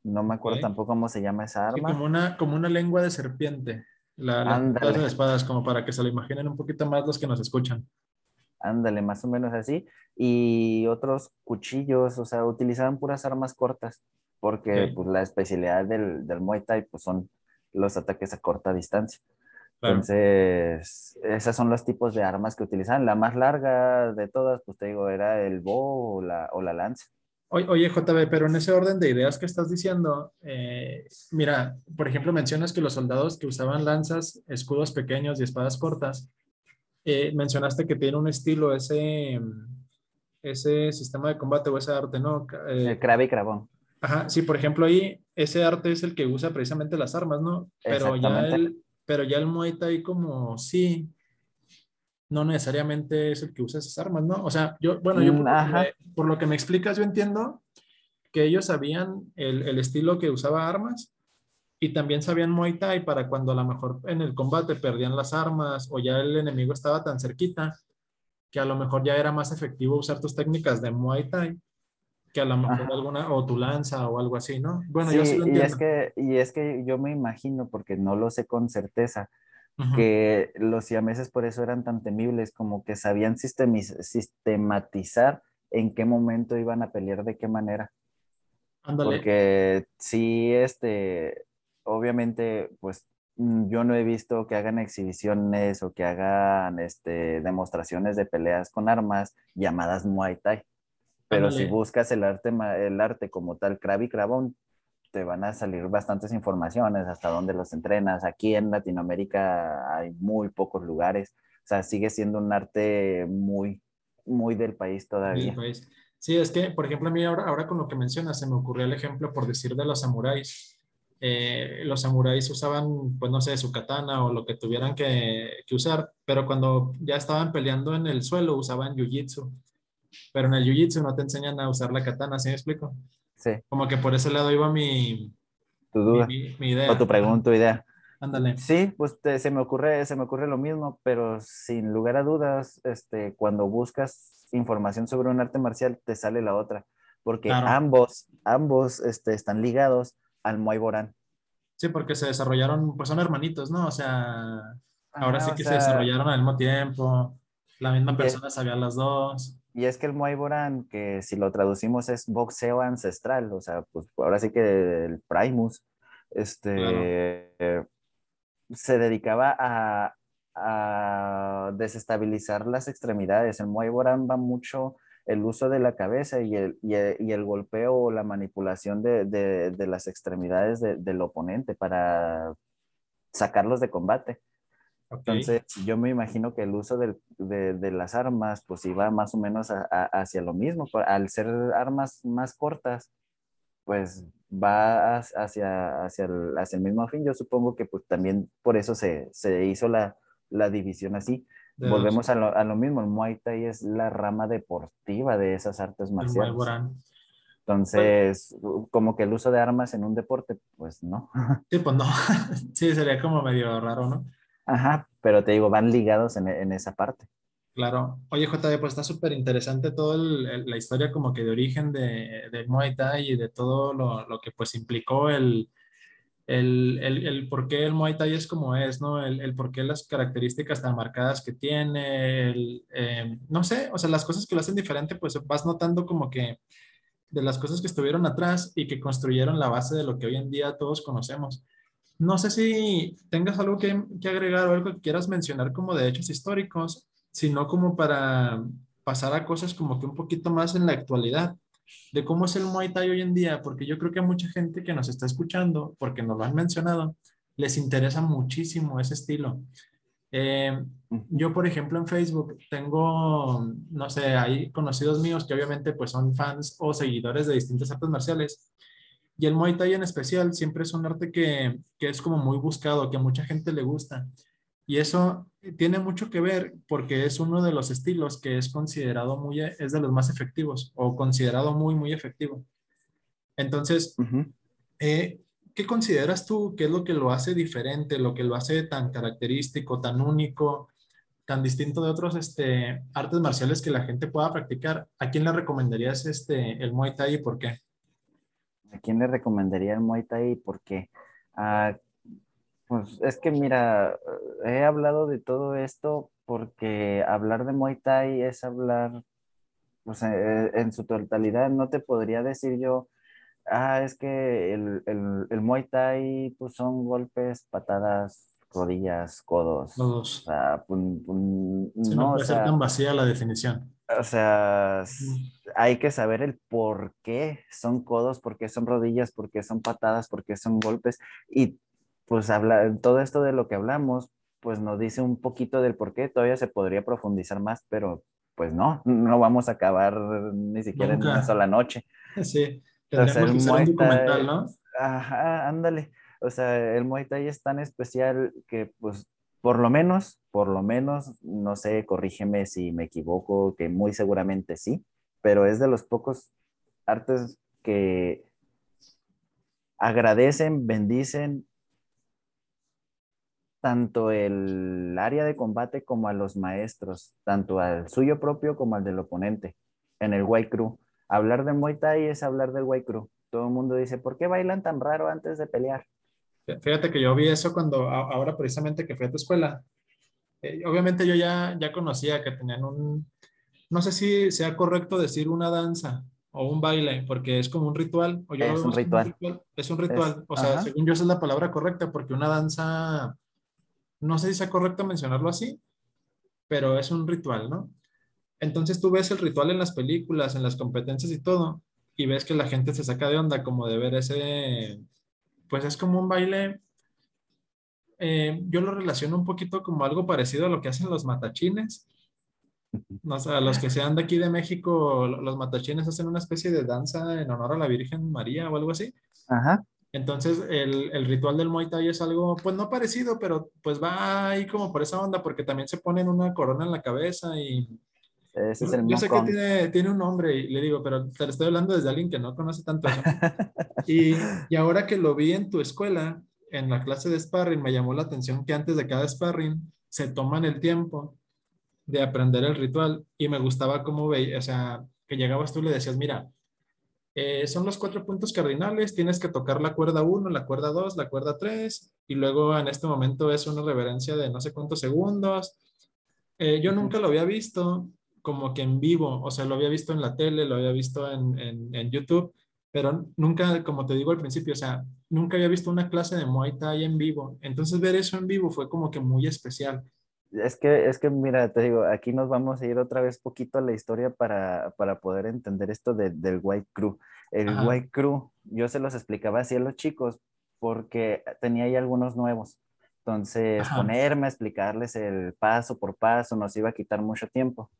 No me acuerdo tampoco cómo se llama esa Sí, arma. como una, como una lengua de serpiente. La, de espadas, como para que se lo imaginen un poquito más los que nos escuchan. Ándale, más o menos así. Y otros cuchillos, o sea, utilizaban puras armas cortas, porque pues la especialidad del, del Muay Thai pues son los ataques a corta distancia. Claro. Entonces, esos son los tipos de armas que utilizaban. La más larga de todas, pues te digo, era el bow o la, o la lanza. Oye, JB, pero en ese orden de ideas que estás diciendo, eh, mira, por ejemplo, mencionas que los soldados que usaban lanzas, escudos pequeños y espadas cortas, eh, mencionaste que tiene un estilo ese, ese sistema de combate o ese arte, ¿no? Eh, El Krav y Kravón. Ajá, sí, por ejemplo, ahí ese arte es el que usa precisamente las armas, ¿no? Pero ya el, pero ya el Muay Thai como sí, no necesariamente es el que usa esas armas, ¿no? O sea, yo, bueno, yo por, Mm, lo que ajá. me, por lo que me explicas, yo entiendo que ellos sabían el, el estilo que usaba armas y también sabían Muay Thai para cuando a lo mejor en el combate perdían las armas o ya el enemigo estaba tan cerquita que a lo mejor ya era más efectivo usar tus técnicas de Muay Thai que a lo mejor Ajá. alguna, o tu lanza o algo así, ¿no? Bueno, yo sí Sí, lo y entiendo. es que, y es que yo me imagino, porque no lo sé con certeza, Que los siameses por eso eran tan temibles, como que sabían sistematizar en qué momento iban a pelear, de qué manera. Ándale. Porque sí, este, obviamente, pues mm, yo no he visto que hagan exhibiciones o que hagan este, demostraciones de peleas con armas llamadas Muay Thai. Pero si buscas el arte, el arte como tal, Krav y te van a salir bastantes informaciones, hasta dónde los entrenas. Aquí en Latinoamérica hay muy pocos lugares. O sea, sigue siendo un arte muy, muy del país del todavía. país. Sí, es que, por ejemplo, a mí ahora, ahora con lo que mencionas, se me ocurrió el ejemplo, por decir, de los samuráis. Eh, los samuráis usaban, pues no sé, su katana o lo que tuvieran que, que usar, pero cuando ya estaban peleando en el suelo usaban jiu-jitsu. Pero en el jiu-jitsu no te enseñan a usar la katana, ¿sí me explico? Sí, Como que por ese lado iba mi, tu duda mi- mi idea. o tu pregunta o idea. Ándale. Sí, pues te- se me ocurre, se me ocurre lo mismo, pero sin lugar a dudas, este, cuando buscas información sobre un arte marcial, te sale la otra, porque Claro. ambos, ambos, este, están ligados al Muay Boran. Sí, porque se desarrollaron, pues son hermanitos, ¿no? O sea, ahora sí que se desarrollaron al mismo tiempo, la misma persona sabía las dos. Y es que el Muay Boran, que si lo traducimos es boxeo ancestral, o sea, pues ahora sí que el Primus, Claro. este, eh, se dedicaba a, a desestabilizar las extremidades. El Muay Boran va mucho el uso de la cabeza y el, y el, y el golpeo o la manipulación de, de, de las extremidades de, del oponente para sacarlos de combate. Ok. Entonces, yo me imagino que el uso del- de, de las armas, pues iba más o menos a- a- hacia lo mismo. Al ser armas más cortas, pues va hacia, hacia, el, hacia el mismo fin. Yo supongo que pues también por eso se, se hizo la, la división así. De. Volvemos a lo, a lo mismo, el Muay Thai es la rama deportiva de esas artes marciales. Entonces, como que el uso de armas en un deporte, pues no. Sí, pues no. Sí, sería como medio raro, ¿no? Ajá, pero te digo, van ligados en, en esa parte. Claro. Oye, JD, pues está súper interesante toda la historia como que de origen de, del Muay Thai y de todo lo, lo que pues implicó el, el, el, el por qué el Muay Thai es como es, ¿no? El, el por qué las características tan marcadas que tiene, el, eh, no sé, o sea, las cosas que lo hacen diferente, pues vas notando como que de las cosas que estuvieron atrás y que construyeron la base de lo que hoy en día todos conocemos. No sé si tengas algo que, agregar o algo que quieras mencionar como de hechos históricos, sino como para pasar a cosas como que un poquito más en la actualidad de cómo es el Muay Thai hoy en día, porque yo creo que a mucha gente que nos está escuchando, porque nos lo han mencionado, les interesa muchísimo ese estilo. Eh, yo, por ejemplo, en Facebook tengo, no sé, hay conocidos míos que obviamente pues son fans o seguidores de distintas artes marciales. Y el Muay Thai en especial siempre es un arte que, que es como muy buscado, que a mucha gente le gusta. Y eso tiene mucho que ver porque es uno de los estilos que es considerado muy, es de los más efectivos o considerado muy, muy efectivo. Entonces, eh, ¿qué consideras tú que es lo que lo hace diferente, lo que lo hace tan característico, tan único, tan distinto de otros este, artes marciales que la gente pueda practicar? ¿A quién le recomendarías este, el Muay Thai y por qué? ¿A quién le recomendaría el Muay Thai y por qué? ¿A ah, pues es que mira, he hablado de todo esto porque hablar de Muay Thai es hablar, pues eh, en su totalidad no te podría decir yo, ah, es que el, el, Muay Thai pues son golpes, patadas, rodillas, codos. Todos. O sea, no, no puede ser tan vacía la definición. O sea, hay que saber el por qué son codos, por qué son rodillas, por qué son patadas, por qué son golpes. Y pues habla, todo esto de lo que hablamos, pues nos dice un poquito del por qué, todavía se podría profundizar más, pero pues no, no vamos a acabar ni siquiera en una sola noche. Sí, tendríamos que un documental, ¿no? Ajá, ándale. O sea, el Muay Thai es tan especial que pues por lo menos, por lo menos, no sé, corrígeme si me equivoco, que muy seguramente sí, pero es de los pocos artes que agradecen, bendicen tanto el área de combate como a los maestros, tanto al suyo propio como al del oponente, en el White Crew. Hablar de Muay Thai es hablar del White Crew. Todo el mundo dice, ¿por qué bailan tan raro antes de pelear? Fíjate que yo vi eso cuando, ahora precisamente que fui a tu escuela. Eh, obviamente yo ya, ya conocía que tenían un, no sé si sea correcto decir una danza o un baile, porque es como un ritual. O es, un ritual. es un ritual. o sea, según yo esa es la palabra correcta, porque una danza no sé si sea correcto mencionarlo así, pero es un ritual, ¿no? Entonces tú ves el ritual en las películas, en las competencias y todo, y ves que la gente se saca de onda como de ver ese, pues es como un baile, eh, yo lo relaciono un poquito como algo parecido a lo que hacen los matachines. Sé, los que sean de aquí de México, los matachines hacen una especie de danza en honor a la Virgen María o algo así. Ajá. Entonces, el, el, ritual del Muay Thai es algo, pues no parecido, pero pues va ahí como por esa onda, porque también se ponen una corona en la cabeza y... Ese es el Yo sé que tiene, tiene, un nombre y le digo, pero te lo estoy hablando desde alguien que no conoce tanto eso. y, y ahora que lo vi en tu escuela, en la clase de sparring, me llamó la atención que antes de cada sparring se toman el tiempo de aprender el ritual y me gustaba cómo veía, o sea, que llegabas tú y le decías, mira, eh, son los cuatro puntos cardinales, tienes que tocar la cuerda 1, la cuerda 2, la cuerda 3, y luego en este momento es una reverencia de no sé cuántos segundos. Eh, yo nunca lo había visto como que en vivo, o sea, lo había visto en la tele, lo había visto en, en, en YouTube, pero nunca, como te digo al principio, o sea, nunca había visto una clase de Muay Thai en vivo. Entonces ver eso en vivo fue como que muy especial. Es que, es que, mira, te digo, aquí nos vamos a ir otra vez poquito a la historia para, para poder entender esto del White Crew. El White Crew, yo se los explicaba así a los chicos porque tenía ahí algunos nuevos. Entonces, ponerme a explicarles el paso por paso nos iba a quitar mucho tiempo.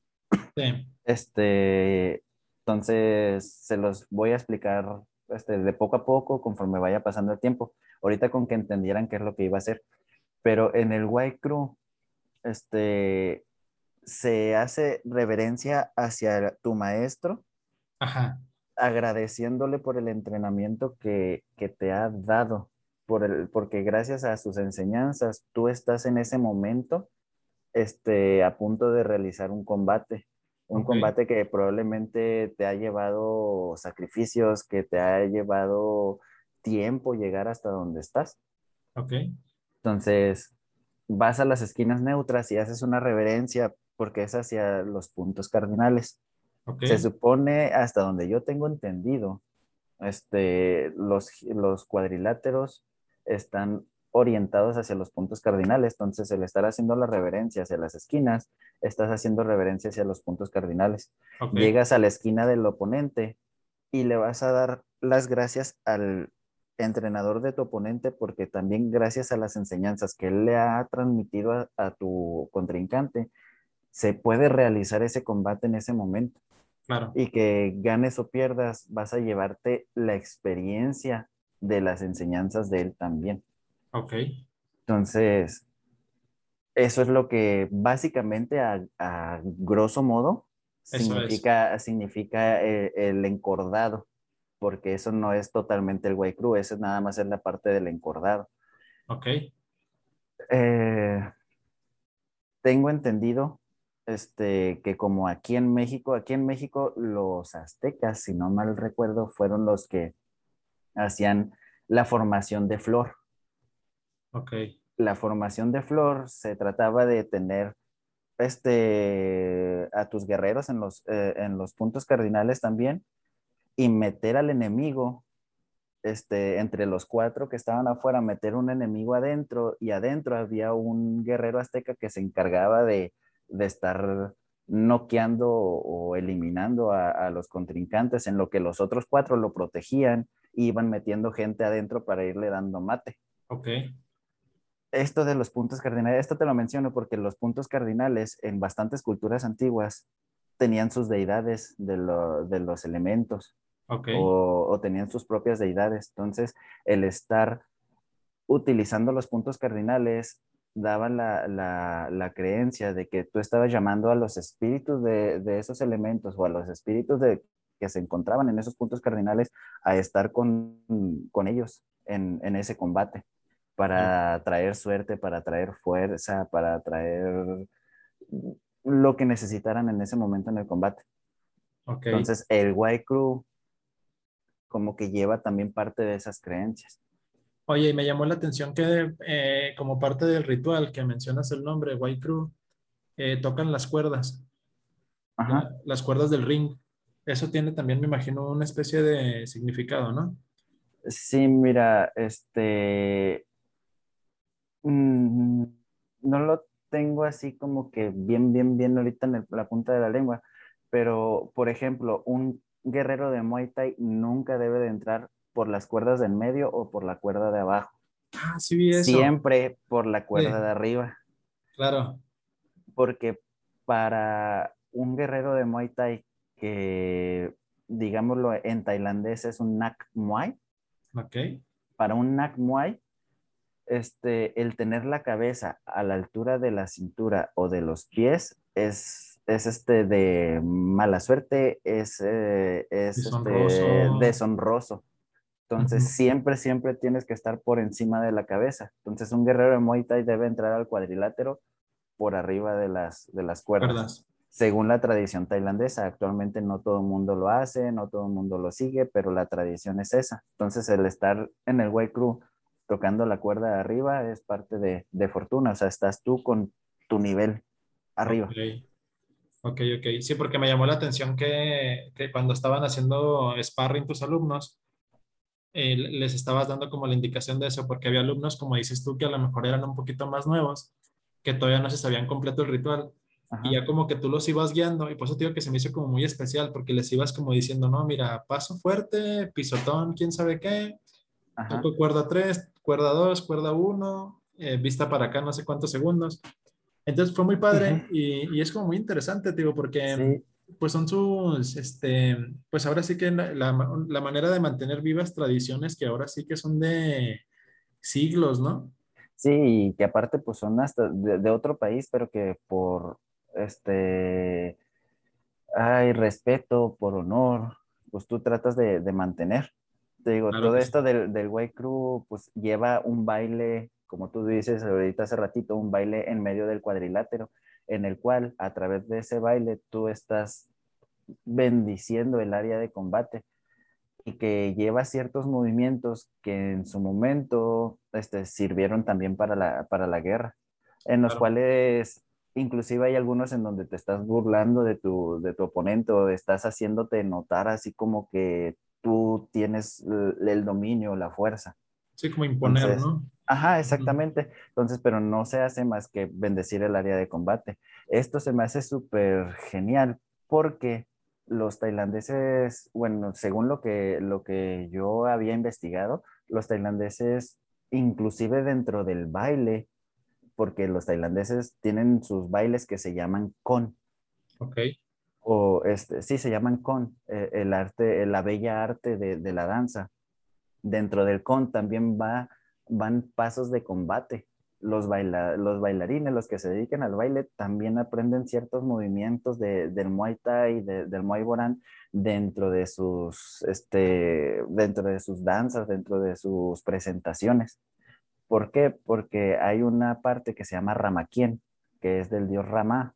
Sí. Este, entonces, se los voy a explicar este, de poco a poco conforme vaya pasando el tiempo. Ahorita con que entendieran qué es lo que iba a hacer. Pero en el White Crew, este, se hace reverencia hacia tu maestro, agradeciéndole por el entrenamiento que, te ha dado, por el, porque gracias a sus enseñanzas tú estás en ese momento este, a punto de realizar un combate. Un combate que probablemente te ha llevado sacrificios, que te ha llevado tiempo llegar hasta donde estás. Ok. Entonces, vas a las esquinas neutras y haces una reverencia porque es hacia los puntos cardinales. Se supone, hasta donde yo tengo entendido, este, los, los cuadriláteros están orientados hacia los puntos cardinales. Entonces, el estar haciendo la reverencia hacia las esquinas, estás haciendo reverencia hacia los puntos cardinales. Llegas a la esquina del oponente y le vas a dar las gracias al entrenador de tu oponente porque también gracias a las enseñanzas que él le ha transmitido a, tu contrincante, se puede realizar ese combate en ese momento. Claro. Y que ganes o pierdas, vas a llevarte la experiencia de las enseñanzas de él también. Ok. Entonces, eso es lo que básicamente a, grosso modo significa, significa eh, el, encordado, porque eso no es totalmente el white crew, eso es nada más es la parte del encordado. Ok. Eh, tengo entendido este, que como aquí en México, aquí en México los aztecas, si no mal recuerdo, fueron los que hacían la formación de flor. Ok. La formación de flor se trataba de tener este, a tus guerreros en los, eh, en los puntos cardinales también y meter al enemigo este, entre los cuatro que estaban afuera, meter un enemigo adentro y adentro había un guerrero azteca que se encargaba de, de estar noqueando o, eliminando a, a, los contrincantes en lo que los otros cuatro lo protegían y iban metiendo gente adentro para irle dando mate. Ok esto de los puntos cardinales, esto te lo menciono porque los puntos cardinales en bastantes culturas antiguas tenían sus deidades de, los elementos o, tenían sus propias deidades. Entonces, el estar utilizando los puntos cardinales daba la, creencia de que tú estabas llamando a los espíritus de, esos elementos o a los espíritus de, que se encontraban en esos puntos cardinales a estar con, ellos en ese combate para traer suerte, para traer fuerza, para traer lo que necesitaran en ese momento en el combate. Entonces, el White Crew como que lleva también parte de esas creencias. Oye, y me llamó la atención que eh, como parte del ritual que mencionas el nombre, White Crew, eh, tocan las cuerdas, las cuerdas del ring. Eso tiene también, me imagino, una especie de significado, ¿no? Sí, mira, este, Mm, no lo tengo así como que bien, bien, bien ahorita en la punta de la lengua, pero por ejemplo, un guerrero de Muay Thai nunca debe de entrar por las cuerdas del medio o por la cuerda de abajo. Ah, sí vi eso. Siempre por la cuerda de arriba. Claro. Porque para un guerrero de Muay Thai que, digámoslo en tailandés, es un Nak Muay. Ok. Para un Nak Muay, este, el tener la cabeza a la altura de la cintura o de los pies es, es este de mala suerte, es, eh, es este, deshonroso. Entonces, siempre, siempre tienes que estar por encima de la cabeza. Entonces, un guerrero de Muay Thai debe entrar al cuadrilátero por arriba de las, de las cuerdas. Según la tradición tailandesa, actualmente no todo el mundo lo hace, no todo el mundo lo sigue, pero la tradición es esa. Entonces, el estar en el White Crew tocando la cuerda de arriba es parte de, de fortuna, o sea, estás tú con tu nivel arriba. Ok, ok, sí, porque me llamó la atención que, que cuando estaban haciendo sparring tus alumnos, eh, les estabas dando como la indicación de eso, porque había alumnos, como dices tú, que a lo mejor eran un poquito más nuevos, que todavía no se sabían completo el ritual. Y ya como que tú los ibas guiando, y por eso te digo que se me hizo como muy especial, porque les ibas como diciendo, no, mira, paso fuerte, pisotón, quién sabe qué, toco cuerda 3, cuerda 2, cuerda 1, eh, vista para acá no sé cuántos segundos. Entonces fue muy padre y, y, es como muy interesante, digo, porque pues son sus, este, pues ahora sí que la, la, manera de mantener vivas tradiciones que ahora sí que son de siglos, ¿no? Sí, y que aparte pues son hasta de, de otro país, pero que por, este, hay respeto, por honor, pues tú tratas de, de mantener. Te digo, todo esto del, del White Crew, pues lleva un baile, como tú dices ahorita hace ratito, un baile en medio del cuadrilátero, en el cual a través de ese baile tú estás bendiciendo el área de combate y que lleva ciertos movimientos que en su momento este, sirvieron también para la, para la guerra, en los cuales inclusive hay algunos en donde te estás burlando de tu, de tu oponente o estás haciéndote notar así como que tú tienes el, dominio, la fuerza. Sí, como imponer, ¿no? Ajá, exactamente. Entonces, pero no se hace más que bendecir el área de combate. Esto se me hace súper genial porque los tailandeses, bueno, según lo que, lo que yo había investigado, los tailandeses, inclusive dentro del baile, porque los tailandeses tienen sus bailes que se llaman con. Ok. O este, sí, se llaman con, eh, el arte, la bella arte de, la danza. Dentro del con también va, van pasos de combate. Los, los bailarines, los que se dedican al baile, también aprenden ciertos movimientos del Muay Thai, del Muay Boran, dentro de sus, este, dentro de sus danzas, dentro de sus presentaciones. ¿Por qué? Porque hay una parte que se llama Ramaquien, que es del dios Rama,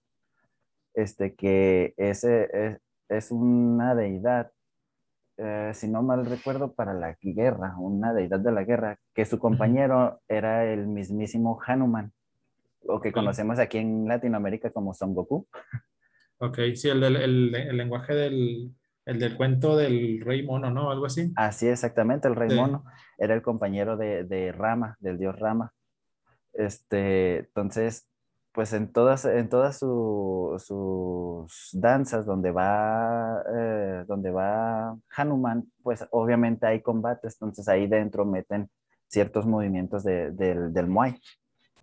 este, que ese es, una deidad, eh, si no mal recuerdo, para la guerra, una deidad de la guerra, que su compañero era el mismísimo Hanuman, o que conocemos aquí en Latinoamérica como Son Goku. Ok, sí, el, el lenguaje del, el del cuento del rey mono, ¿no? Algo así. Así, exactamente, el rey mono. Era el compañero de, Rama, del dios Rama. Este, entonces, pues en todas, en todas sus danzas donde va, eh, donde va Hanuman, pues obviamente hay combates, entonces ahí dentro meten ciertos movimientos del, del Muay.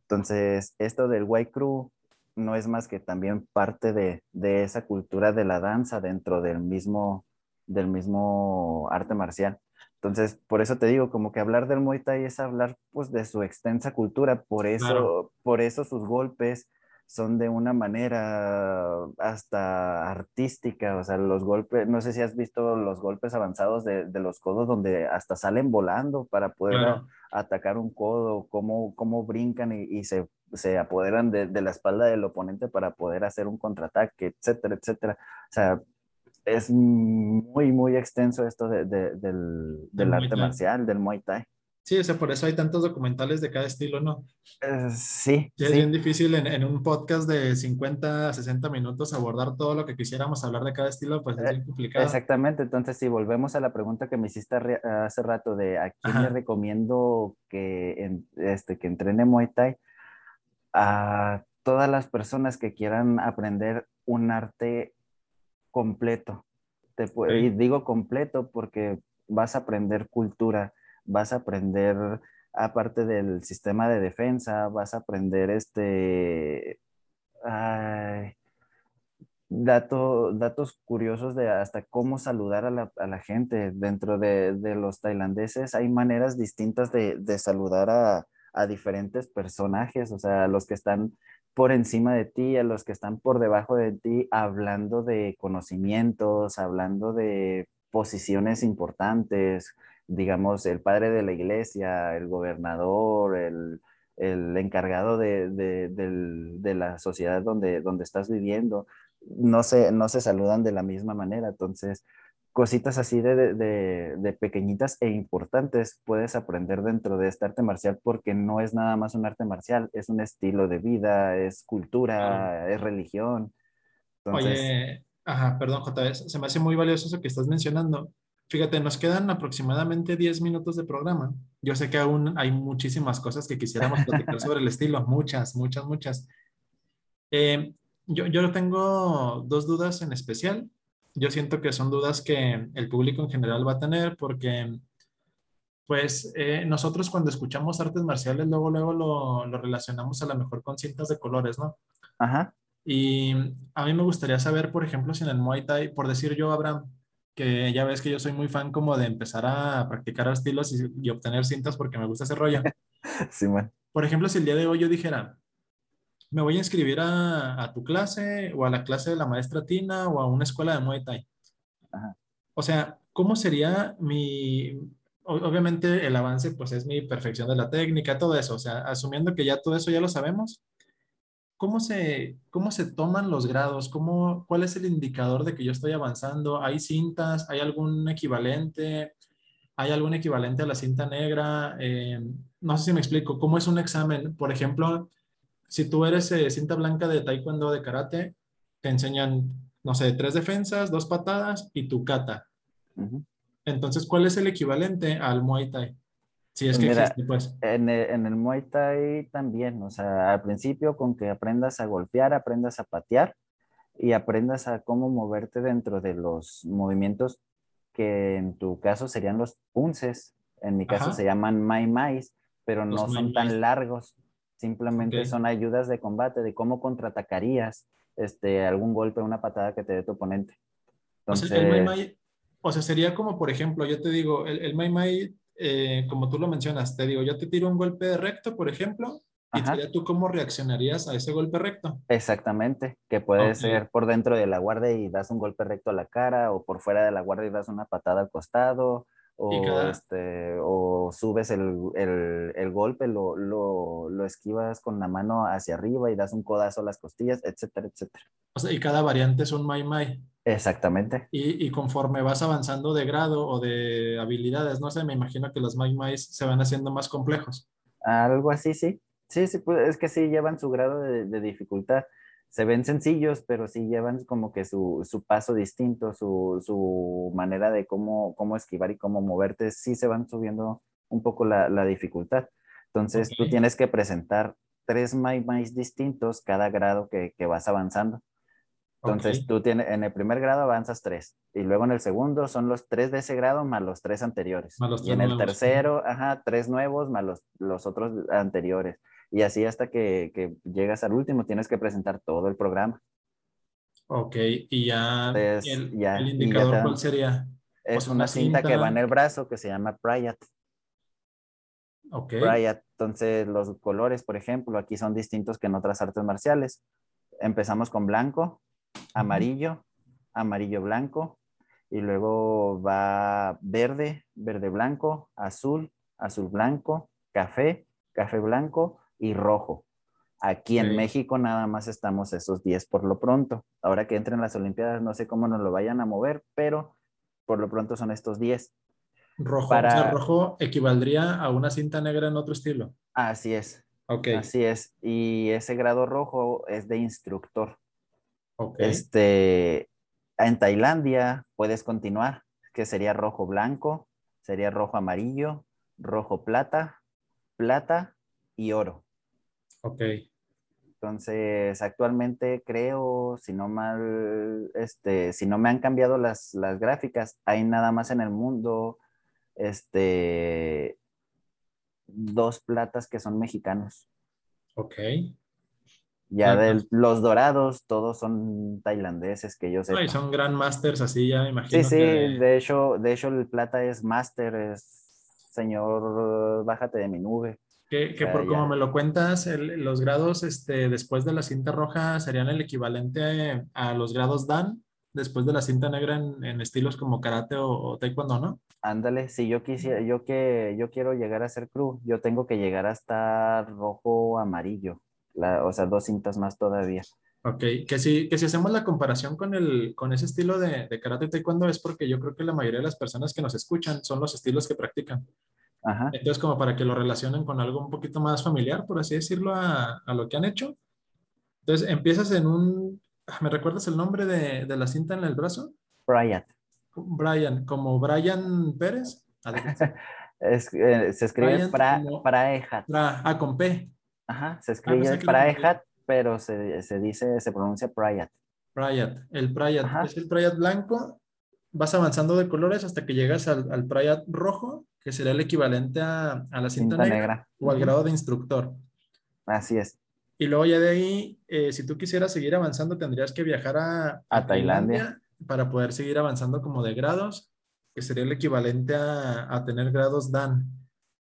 Entonces, esto del White Crew no es más que también parte de, esa cultura de la danza dentro del mismo, del mismo arte marcial. Entonces, por eso te digo, como que hablar del Muay Thai es hablar pues de su extensa cultura, por eso, por eso sus golpes son de una manera hasta artística, o sea, los golpes, no sé si has visto los golpes avanzados de, los codos donde hasta salen volando para poder atacar un codo, cómo, cómo brincan y, se, se, apoderan de, de, la espalda del oponente para poder hacer un contraataque, etcétera, etcétera. O sea, es muy, muy extenso esto de, del, del arte marcial, del Muay Thai. Sí, o sea, por eso hay tantos documentales de cada estilo, ¿no? Eh, sí, Es bien difícil en, en, un podcast de 50, 60 minutos abordar todo lo que quisiéramos hablar de cada estilo, pues es eh, bien complicado. Exactamente, entonces si volvemos a la pregunta que me hiciste hace rato de a quién le recomiendo que, este, que entrene Muay Thai, a todas las personas que quieran aprender un arte completo. Te, Y digo completo porque vas a aprender cultura, vas a aprender, aparte del sistema de defensa, vas a aprender este, datos curiosos de hasta cómo saludar a la, gente. Dentro de, los tailandeses hay maneras distintas de, saludar a, a, diferentes personajes, o sea, los que están por encima de ti, a los que están por debajo de ti, hablando de conocimientos, hablando de posiciones importantes, digamos, el padre de la iglesia, el gobernador, el, encargado de, la sociedad donde, donde estás viviendo, no se, no se saludan de la misma manera. Entonces, cositas así de, pequeñitas e importantes puedes aprender dentro de este arte marcial porque no es nada más un arte marcial, es un estilo de vida, es cultura, es religión. Oye, ajá, perdón, JB, se me hace muy valioso eso que estás mencionando. Fíjate, nos quedan aproximadamente 10 minutos de programa. Yo sé que aún hay muchísimas cosas que quisiéramos platicar sobre el estilo, muchas, muchas, muchas. Eh, yo, yo tengo dos dudas en especial. Yo siento que son dudas que el público en general va a tener porque, pues, eh, nosotros cuando escuchamos artes marciales, luego, luego lo, lo relacionamos a lo mejor con cintas de colores, ¿no? Ajá. Y a mí me gustaría saber, por ejemplo, si en el Muay Thai, por decir yo, Abraham, que ya ves que yo soy muy fan como de empezar a practicar estilos y, obtener cintas porque me gusta ese rollo. sí, man. Por ejemplo, si el día de hoy yo dijera, me voy a inscribir a, tu clase o a la clase de la maestra Tina o a una escuela de Muay Thai. O sea, ¿cómo sería mi... Obviamente el avance pues es mi perfección de la técnica, todo eso. O sea, asumiendo que ya todo eso ya lo sabemos, ¿cómo se, cómo se toman los grados? ¿Cómo, ¿Cuál es el indicador de que yo estoy avanzando? ¿Hay cintas? ¿Hay algún equivalente? ¿Hay algún equivalente a la cinta negra? Eh, no sé si me explico. ¿Cómo es un examen? Por ejemplo, si tú eres eh, cinta blanca de taekwondo de karate, te enseñan, no sé, tres defensas, dos patadas y tu kata. Entonces, ¿cuál es el equivalente al Muay Thai? Si es que existe, pues. En el, en el, Muay Thai también, o sea, al principio con que aprendas a golpear, aprendas a patear y aprendas a cómo moverte dentro de los movimientos que en tu caso serían los punces, en mi caso se llaman mai mais, pero no son tan largos, simplemente son ayudas de combate, de cómo contraatacarías este, algún golpe, una patada que te dé tu oponente. Entonces, o sea, el mai o sea, sería como, por ejemplo, yo te digo, el, el mai mai, eh, como tú lo mencionas, te digo, yo te tiro un golpe recto, por ejemplo, y tú cómo reaccionarías a ese golpe recto. Exactamente, que puede ser por dentro de la guardia y das un golpe recto a la cara, o por fuera de la guardia y das una patada al costado, o, este, o subes el, el, el golpe, lo, lo, lo, esquivas con la mano hacia arriba y das un codazo a las costillas, etcétera, etcétera. O sea, y cada variante es un Mai Mai. Exactamente. Y, y, conforme vas avanzando de grado o de habilidades, no sé, me imagino que los Mai Mai se van haciendo más complejos. Algo así, sí. Sí, sí, pues, es que sí llevan su grado de, de dificultad se ven sencillos, pero sí llevan como que su, su paso distinto, su, su, manera de cómo, cómo esquivar y cómo moverte, sí se van subiendo un poco la, la dificultad. Entonces tú tienes que presentar tres mai mais distintos cada grado que, que vas avanzando. Entonces tú tienes, en el primer grado avanzas tres y luego en el segundo son los tres de ese grado más los tres anteriores. y en el tercero, ajá, tres nuevos más los, los otros anteriores y así hasta que, que, llegas al último tienes que presentar todo el programa. Ok, y ya, el, ya el, indicador cuál sería? Es una, cinta, que va en el brazo que se llama Prayat. Ok. Prayat. Entonces los colores, por ejemplo, aquí son distintos que en otras artes marciales. Empezamos con blanco, amarillo, amarillo blanco, y luego va verde, verde blanco, azul, azul blanco, café, café blanco, y rojo. Aquí en México nada más estamos esos 10 por lo pronto. Ahora que entren las Olimpiadas no sé cómo nos lo vayan a mover, pero por lo pronto son estos 10. Rojo, Para... rojo equivaldría a una cinta negra en otro estilo. Así es. Ok. Así es. Y ese grado rojo es de instructor. Ok. Este, en Tailandia puedes continuar, que sería rojo blanco, sería rojo amarillo, rojo plata, plata y oro. Ok. Entonces, actualmente creo, si no mal, este, si no me han cambiado las, las gráficas, hay nada más en el mundo, este, dos platas que son mexicanos. Ok. Ya de los dorados, todos son tailandeses que yo sé. No, y son Grand Masters así, ya me imagino. Sí, sí, de, hecho, de hecho el plata es Master, es señor, bájate de mi nube. Que, que por como me lo cuentas, los grados este, después de la cinta roja serían el equivalente a, los grados Dan después de la cinta negra en, estilos como karate o, taekwondo, ¿no? Ándale, si yo quisiera, yo que yo quiero llegar a ser crew, yo tengo que llegar hasta rojo amarillo, o sea, dos cintas más todavía. Ok, que si, que si hacemos la comparación con, el, con ese estilo de, de karate taekwondo es porque yo creo que la mayoría de las personas que nos escuchan son los estilos que practican. Entonces, como para que lo relacionen con algo un poquito más familiar, por así decirlo, a, a lo que han hecho. Entonces, empiezas en un... ¿Me recuerdas el nombre de, de la cinta en el brazo? Brian. Brian, como Brian Pérez. es, eh, se escribe pra, Praehat. ah, con P. Ajá, se ah, escribe Praehat, pero se, se, dice, se pronuncia Prayat. Prayat, el Prayat. Es el Prayat blanco. Vas avanzando de colores hasta que llegas al, al Prayat rojo que sería el equivalente a, la cinta, negra, o al grado de instructor. Así es. Y luego ya de ahí, eh, si tú quisieras seguir avanzando, tendrías que viajar a, a, Tailandia. para poder seguir avanzando como de grados, que sería el equivalente a, tener grados Dan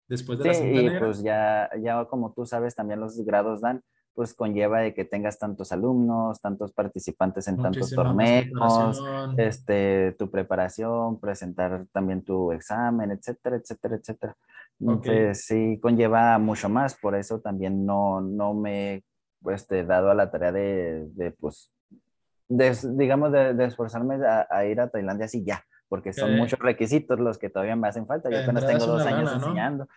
después de la cinta y pues ya, ya como tú sabes, también los grados Dan pues conlleva de que tengas tantos alumnos, tantos participantes en tantos torneos, este, tu preparación, presentar también tu examen, etcétera, etcétera, etcétera. Entonces sí conlleva mucho más, por eso también no, no me he pues, dado a la tarea de, de pues, digamos, de, esforzarme a, ir a Tailandia así ya, porque son muchos requisitos los que todavía me hacen falta. Yo apenas tengo dos años enseñando.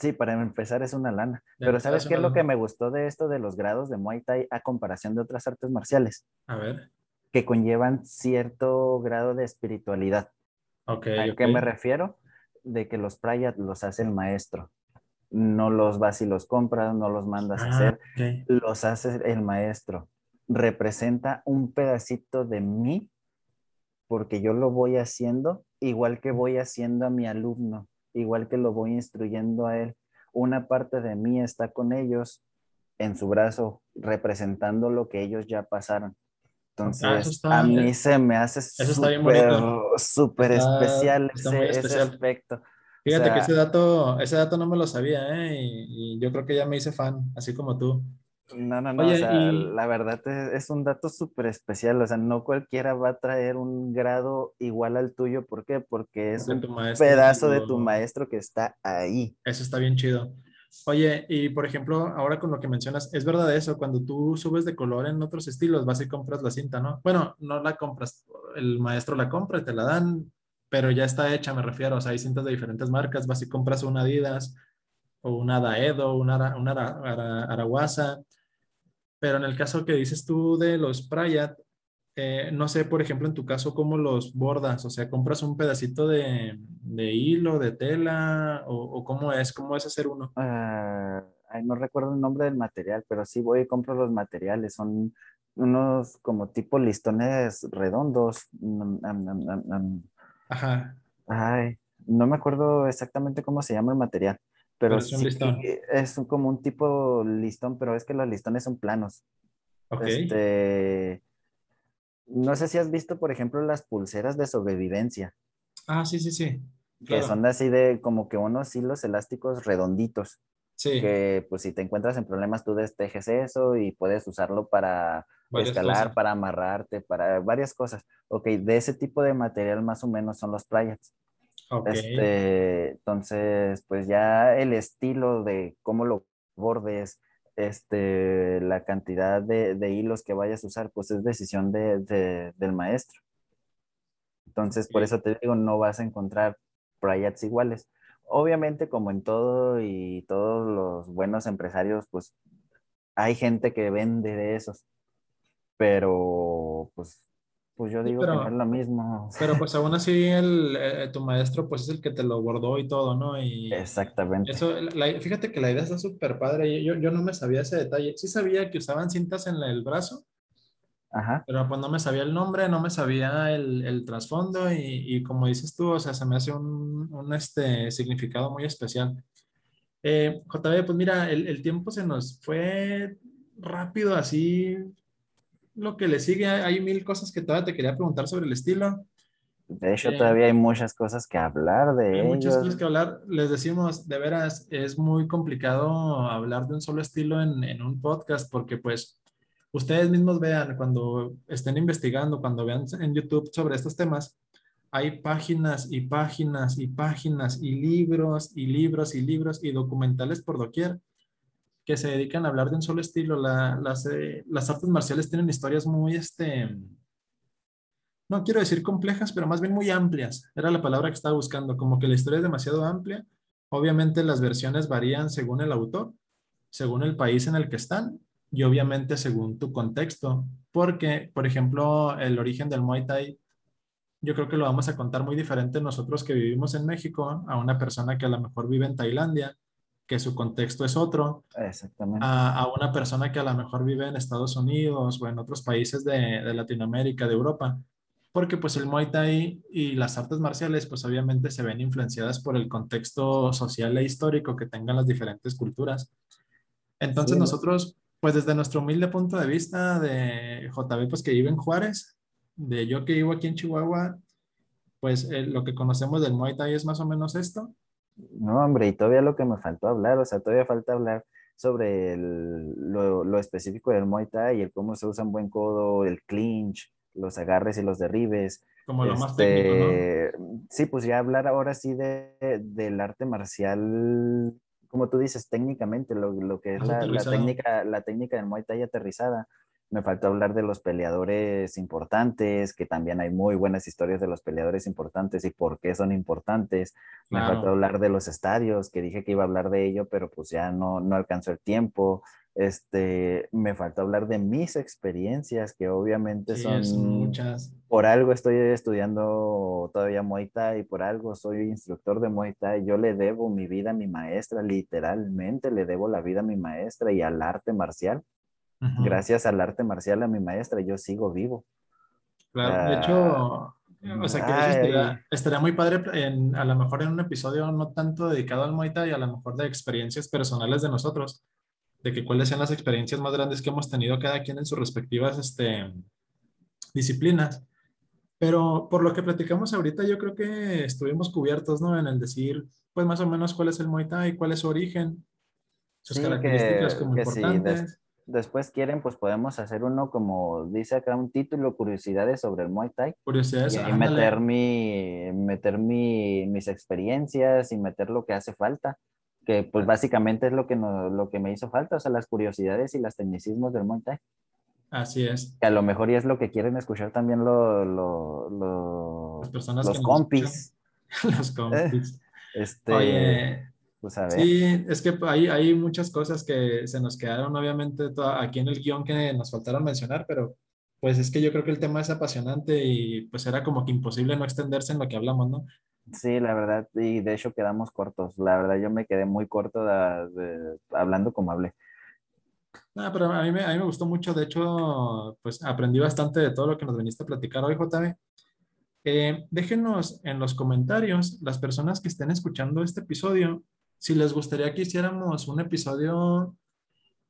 Sí, para empezar es una lana. De Pero ¿sabes es qué es lo que me gustó de esto de los grados de Muay Thai a comparación de otras artes marciales? A ver, Que conllevan cierto grado de espiritualidad. ok, ¿A ok. qué me refiero? De que los prayat los hace el maestro. No los vas y los compras, no los mandas a Ah, hacer, ok. los hace el maestro. Representa un pedacito de mí porque yo lo voy haciendo igual que voy haciendo a mi alumno, igual que lo voy instruyendo a él. Una parte de mí está con ellos en su brazo, representando lo que ellos ya pasaron. Ah, Entonces, está, a mí se me hace súper, especial está ese, ese especial. aspecto. O Fíjate que sea, ese dato, ese dato no me lo sabía, ¿eh? Y, y yo creo que ya me hice fan, así como tú. No, no, no, o Oye, sea, y la verdad es, es un dato súper especial, o sea, no cualquiera va a traer un grado igual al tuyo, ¿por qué? Porque es porque un maestro pedazo de tu maestro que está ahí. Eso está bien chido. Oye, y por ejemplo, ahora con lo que mencionas, ¿es verdad eso? Cuando tú subes de color en otros estilos, vas y compras la cinta, ¿no? Bueno, no la compras, el maestro la compra y te la dan, pero ya está hecha, me refiero. O sea, hay cintas de diferentes marcas, vas y compras una Adidas o una Daedo, una, una Ara- Ara- Araguasa. Pero en el caso que dices tú de los Prayat, eh, no sé, por ejemplo, en tu caso, ¿cómo los bordas? O sea, ¿compras un pedacito de, de hilo, de tela? O, o cómo es? ¿Cómo es hacer uno? Ah, ay, no recuerdo el nombre del material, pero sí voy y compro los materiales, son unos como tipo listones redondos. Ajá, Ay, no me acuerdo exactamente cómo se llama el material, pero pero es un sí listón. es como un tipo listón, pero es que los listones son planos. Ok. Este, no sé si has visto, por ejemplo, las pulseras de sobrevivencia, Ah, sí, sí, sí. que son así de como que unos hilos elásticos redonditos, Sí, que pues si te encuentras en problemas tú destejes eso y puedes usarlo para varias escalar, cosas. para amarrarte, para varias cosas. Ok, de ese tipo de material más o menos son los playats. Este, entonces, pues ya el estilo de cómo lo bordes, este, la cantidad de, de hilos que vayas a usar, pues es decisión de, de- del maestro. Entonces, por eso te digo, no vas a encontrar pryats iguales. Obviamente, como en todo y todos los buenos empresarios, pues hay gente que vende de esos, pero pues, pues yo Sí, digo que no es pero, lo mismo. pero pues aún así el, eh, tu maestro pues es el que te lo bordó y todo, ¿no? Y Exactamente. eso, la- fíjate que la idea está súper padre. Yo, yo no me sabía ese detalle. Sí sabía que usaban cintas en el brazo, Ajá. pero pues no me sabía el nombre, no me sabía el, el trasfondo y, y como dices tú, o sea, se me hace un, un este, significado muy especial. Eh, JB, pues mira, el, el tiempo se nos fue rápido, así lo que le sigue, hay mil cosas que todavía te quería preguntar sobre el estilo. De hecho, Eh, todavía hay muchas cosas que hablar hay de muchas cosas que hablar. Les decimos, de veras, es muy complicado hablar de un solo estilo en, en un podcast porque pues ustedes mismos vean cuando estén investigando, cuando vean en YouTube sobre estos temas, hay páginas y páginas y páginas y libros y libros y libros y documentales por doquier que se dedican a hablar de un solo estilo. La- las, eh, las artes marciales tienen historias muy, este, no quiero decir complejas, pero más bien muy amplias. Era la palabra que estaba buscando, como que la historia es demasiado amplia. Obviamente las versiones varían según el autor, según el país en el que están y obviamente según tu contexto. Porque, por ejemplo, el origen del Muay Thai, yo creo que lo vamos a contar muy diferente nosotros que vivimos en México a una persona que a lo mejor vive en Tailandia, que su contexto es otro Exactamente. a, a una persona que a lo mejor vive en Estados Unidos o en otros países de, de Latinoamérica, de Europa, porque pues el Muay Thai y las artes marciales pues obviamente se ven influenciadas por el contexto social e histórico que tengan las diferentes culturas. Entonces nosotros pues desde nuestro humilde punto de vista de JB pues que vive en Juárez, de yo que vivo aquí en Chihuahua, pues eh, lo que conocemos del Muay Thai es más o menos esto. No, hombre, y todavía lo que me faltó hablar, o sea, todavía falta hablar sobre el- lo, lo específico del Muay Thai y el cómo se usa un buen codo, el clinch, los agarres y los derribes. Como lo más técnico, ¿no? Este, sí, pues ya hablar ahora sí de, del arte marcial, como tú dices, técnicamente, lo, lo que es la, la técnica, la técnica del Muay Thai aterrizada. Me faltó hablar de los peleadores importantes, que también hay muy buenas historias de los peleadores importantes y por qué son importantes. Me faltó hablar de los estadios, que dije que iba a hablar de ello, pero pues ya no, no alcanzó el tiempo. Este, me faltó hablar de mis experiencias, que obviamente son muchas. Por algo estoy estudiando todavía Muay Thai, por algo soy instructor de Muay Thai. Yo le debo mi vida a mi maestra, literalmente le debo la vida a mi maestra y al arte marcial. Gracias al arte marcial a mi maestra, yo sigo vivo. Claro, de hecho, o sea, que estaría, muy padre en, a lo mejor en un episodio no tanto dedicado al Muay Thai, a lo mejor de experiencias personales de nosotros, de que cuáles sean las experiencias más grandes que hemos tenido cada quien en sus respectivas este, disciplinas. Pero por lo que platicamos ahorita, yo creo que estuvimos cubiertos, ¿no? En el decir, pues más o menos cuál es el Muay Thai, cuál es su origen, sus características como importantes. Después quieren, pues podemos hacer uno como dice acá un título, curiosidades sobre el Muay Thai. Curiosidades. Y meter, mi, meter mi, mis experiencias y meter lo que hace falta que pues básicamente es lo que, no, lo que me hizo falta, o sea, las curiosidades y los tecnicismos del Muay Así es. Que a lo mejor es lo que quieren escuchar también lo, lo, las personas los compis. los compis. Este, Oye, pues a ver. Sí, es que hay, hay muchas cosas que se nos quedaron obviamente aquí en el guion que nos faltaron mencionar, pero pues es que yo creo que el tema es apasionante y pues era como que imposible no extenderse en lo que hablamos, ¿no? Sí, la verdad, y de hecho quedamos cortos. La verdad, yo me quedé muy corto hablando como hablé. No, pero a mí, me, a mí me gustó mucho. De hecho, pues aprendí bastante de todo lo que nos viniste a platicar hoy, JB. Eh, déjenos en los comentarios, las personas que estén escuchando este episodio, si les gustaría que hiciéramos un episodio,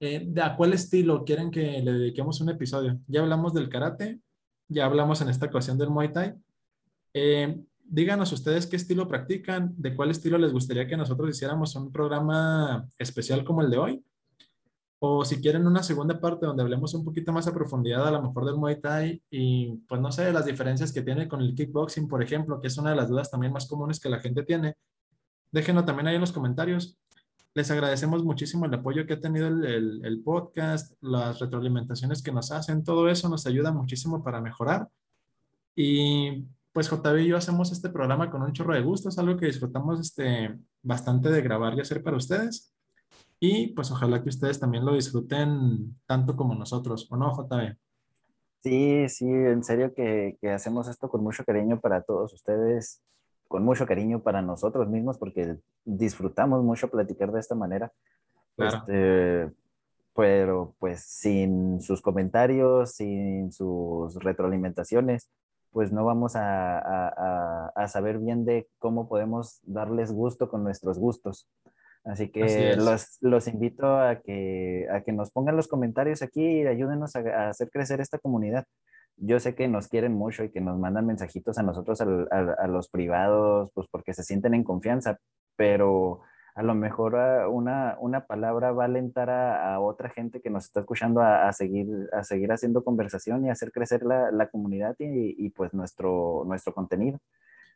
eh, de a cuál estilo quieren que le dediquemos un episodio. Ya hablamos del karate, ya hablamos en esta ocasión del Muay Thai. Eh, díganos ustedes qué estilo practican, de cuál estilo les gustaría que nosotros hiciéramos un programa especial como el de hoy. O si quieren una segunda parte donde hablemos un poquito más a profundidad a lo mejor del Muay Thai y pues no sé, las diferencias que tiene con el kickboxing, por ejemplo, que es una de las dudas también más comunes que la gente tiene. Déjenlo también ahí en los comentarios. Les agradecemos muchísimo el apoyo que ha tenido el, podcast, las retroalimentaciones que nos hacen, todo eso nos ayuda muchísimo para mejorar. Y pues JB y yo hacemos este programa con un chorro de gusto, es algo que disfrutamos este, bastante de grabar y hacer para ustedes. Y pues ojalá que ustedes también lo disfruten tanto como nosotros, ¿o no, JB? Sí, sí, en serio que, que hacemos esto con mucho cariño para todos ustedes, con mucho cariño para nosotros mismos, porque disfrutamos mucho platicar de esta manera. Claro. Este, pero pues sin sus comentarios, sin sus retroalimentaciones, pues no vamos a, saber bien de cómo podemos darles gusto con nuestros gustos. Así que los, invito a que, a que nos pongan los comentarios aquí y ayúdenos a, hacer crecer esta comunidad. Yo sé que nos quieren mucho y que nos mandan mensajitos a nosotros, a los privados, pues porque se sienten en confianza, pero a lo mejor ah, una, una palabra va a alentar a, otra gente que nos está escuchando a, seguir, a seguir haciendo conversación y hacer crecer la, la comunidad y, y, pues nuestro, nuestro contenido.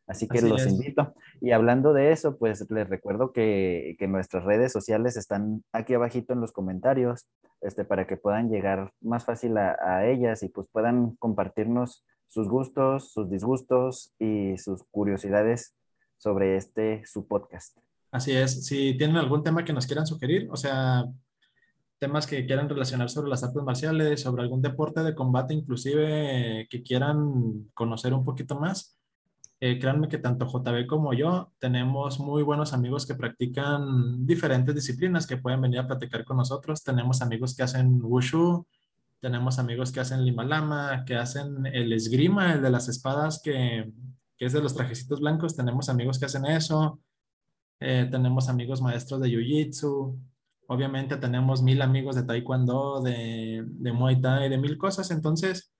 Así que los invito. Y hablando de eso, pues les recuerdo que, que, nuestras redes sociales están aquí abajito en los comentarios, este, para que puedan llegar más fácil a, a ellas y pues puedan compartirnos sus gustos, sus disgustos y sus curiosidades sobre este, su podcast. Así es, si tienen algún tema que nos quieran sugerir, o sea, temas que quieran relacionar sobre las artes marciales, sobre algún deporte de combate inclusive que quieran conocer un poquito más, eh, créanme que tanto JB como yo tenemos muy buenos amigos que practican diferentes disciplinas que pueden venir a platicar con nosotros. Tenemos amigos que hacen wushu, tenemos amigos que hacen limalama, que hacen el esgrima, el de las espadas que, que es de los trajecitos blancos. Tenemos amigos que hacen eso. Eh, tenemos amigos maestros de Jiu-Jitsu, obviamente tenemos mil amigos de Taekwondo, de, de Muay Thai, de mil cosas. Entonces,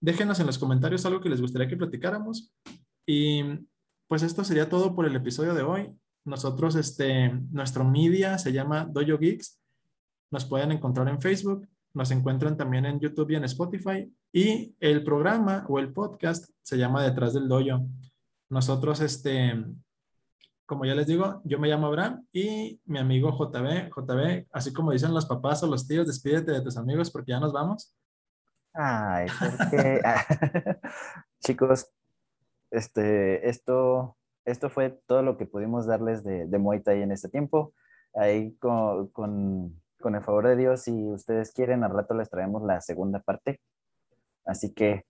déjenos en los comentarios algo que les gustaría que platicáramos. Y pues esto sería todo por el episodio de hoy. Nosotros, este, nuestro media se llama Dojo Geeks. Nos pueden encontrar en Facebook, nos encuentran también en YouTube y en Spotify. Y el programa o el podcast se llama Detrás del Dojo. Nosotros, este, como ya les digo, yo me llamo Abraham y mi amigo JB, JB, así como dicen los papás o los tíos, despídete de tus amigos porque ya nos vamos. Ay, ¿por qué? Chicos, este, esto, esto fue todo lo que pudimos darles de, de Muay en este tiempo. Ahí con, con, con el favor de Dios, si ustedes quieren, al rato les traemos la segunda parte. Así que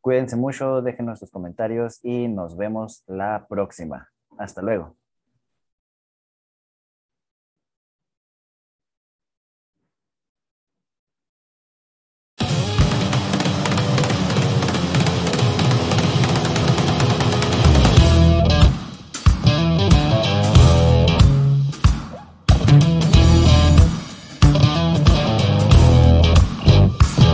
cuídense mucho, déjenos sus comentarios y nos vemos la próxima. Hasta luego.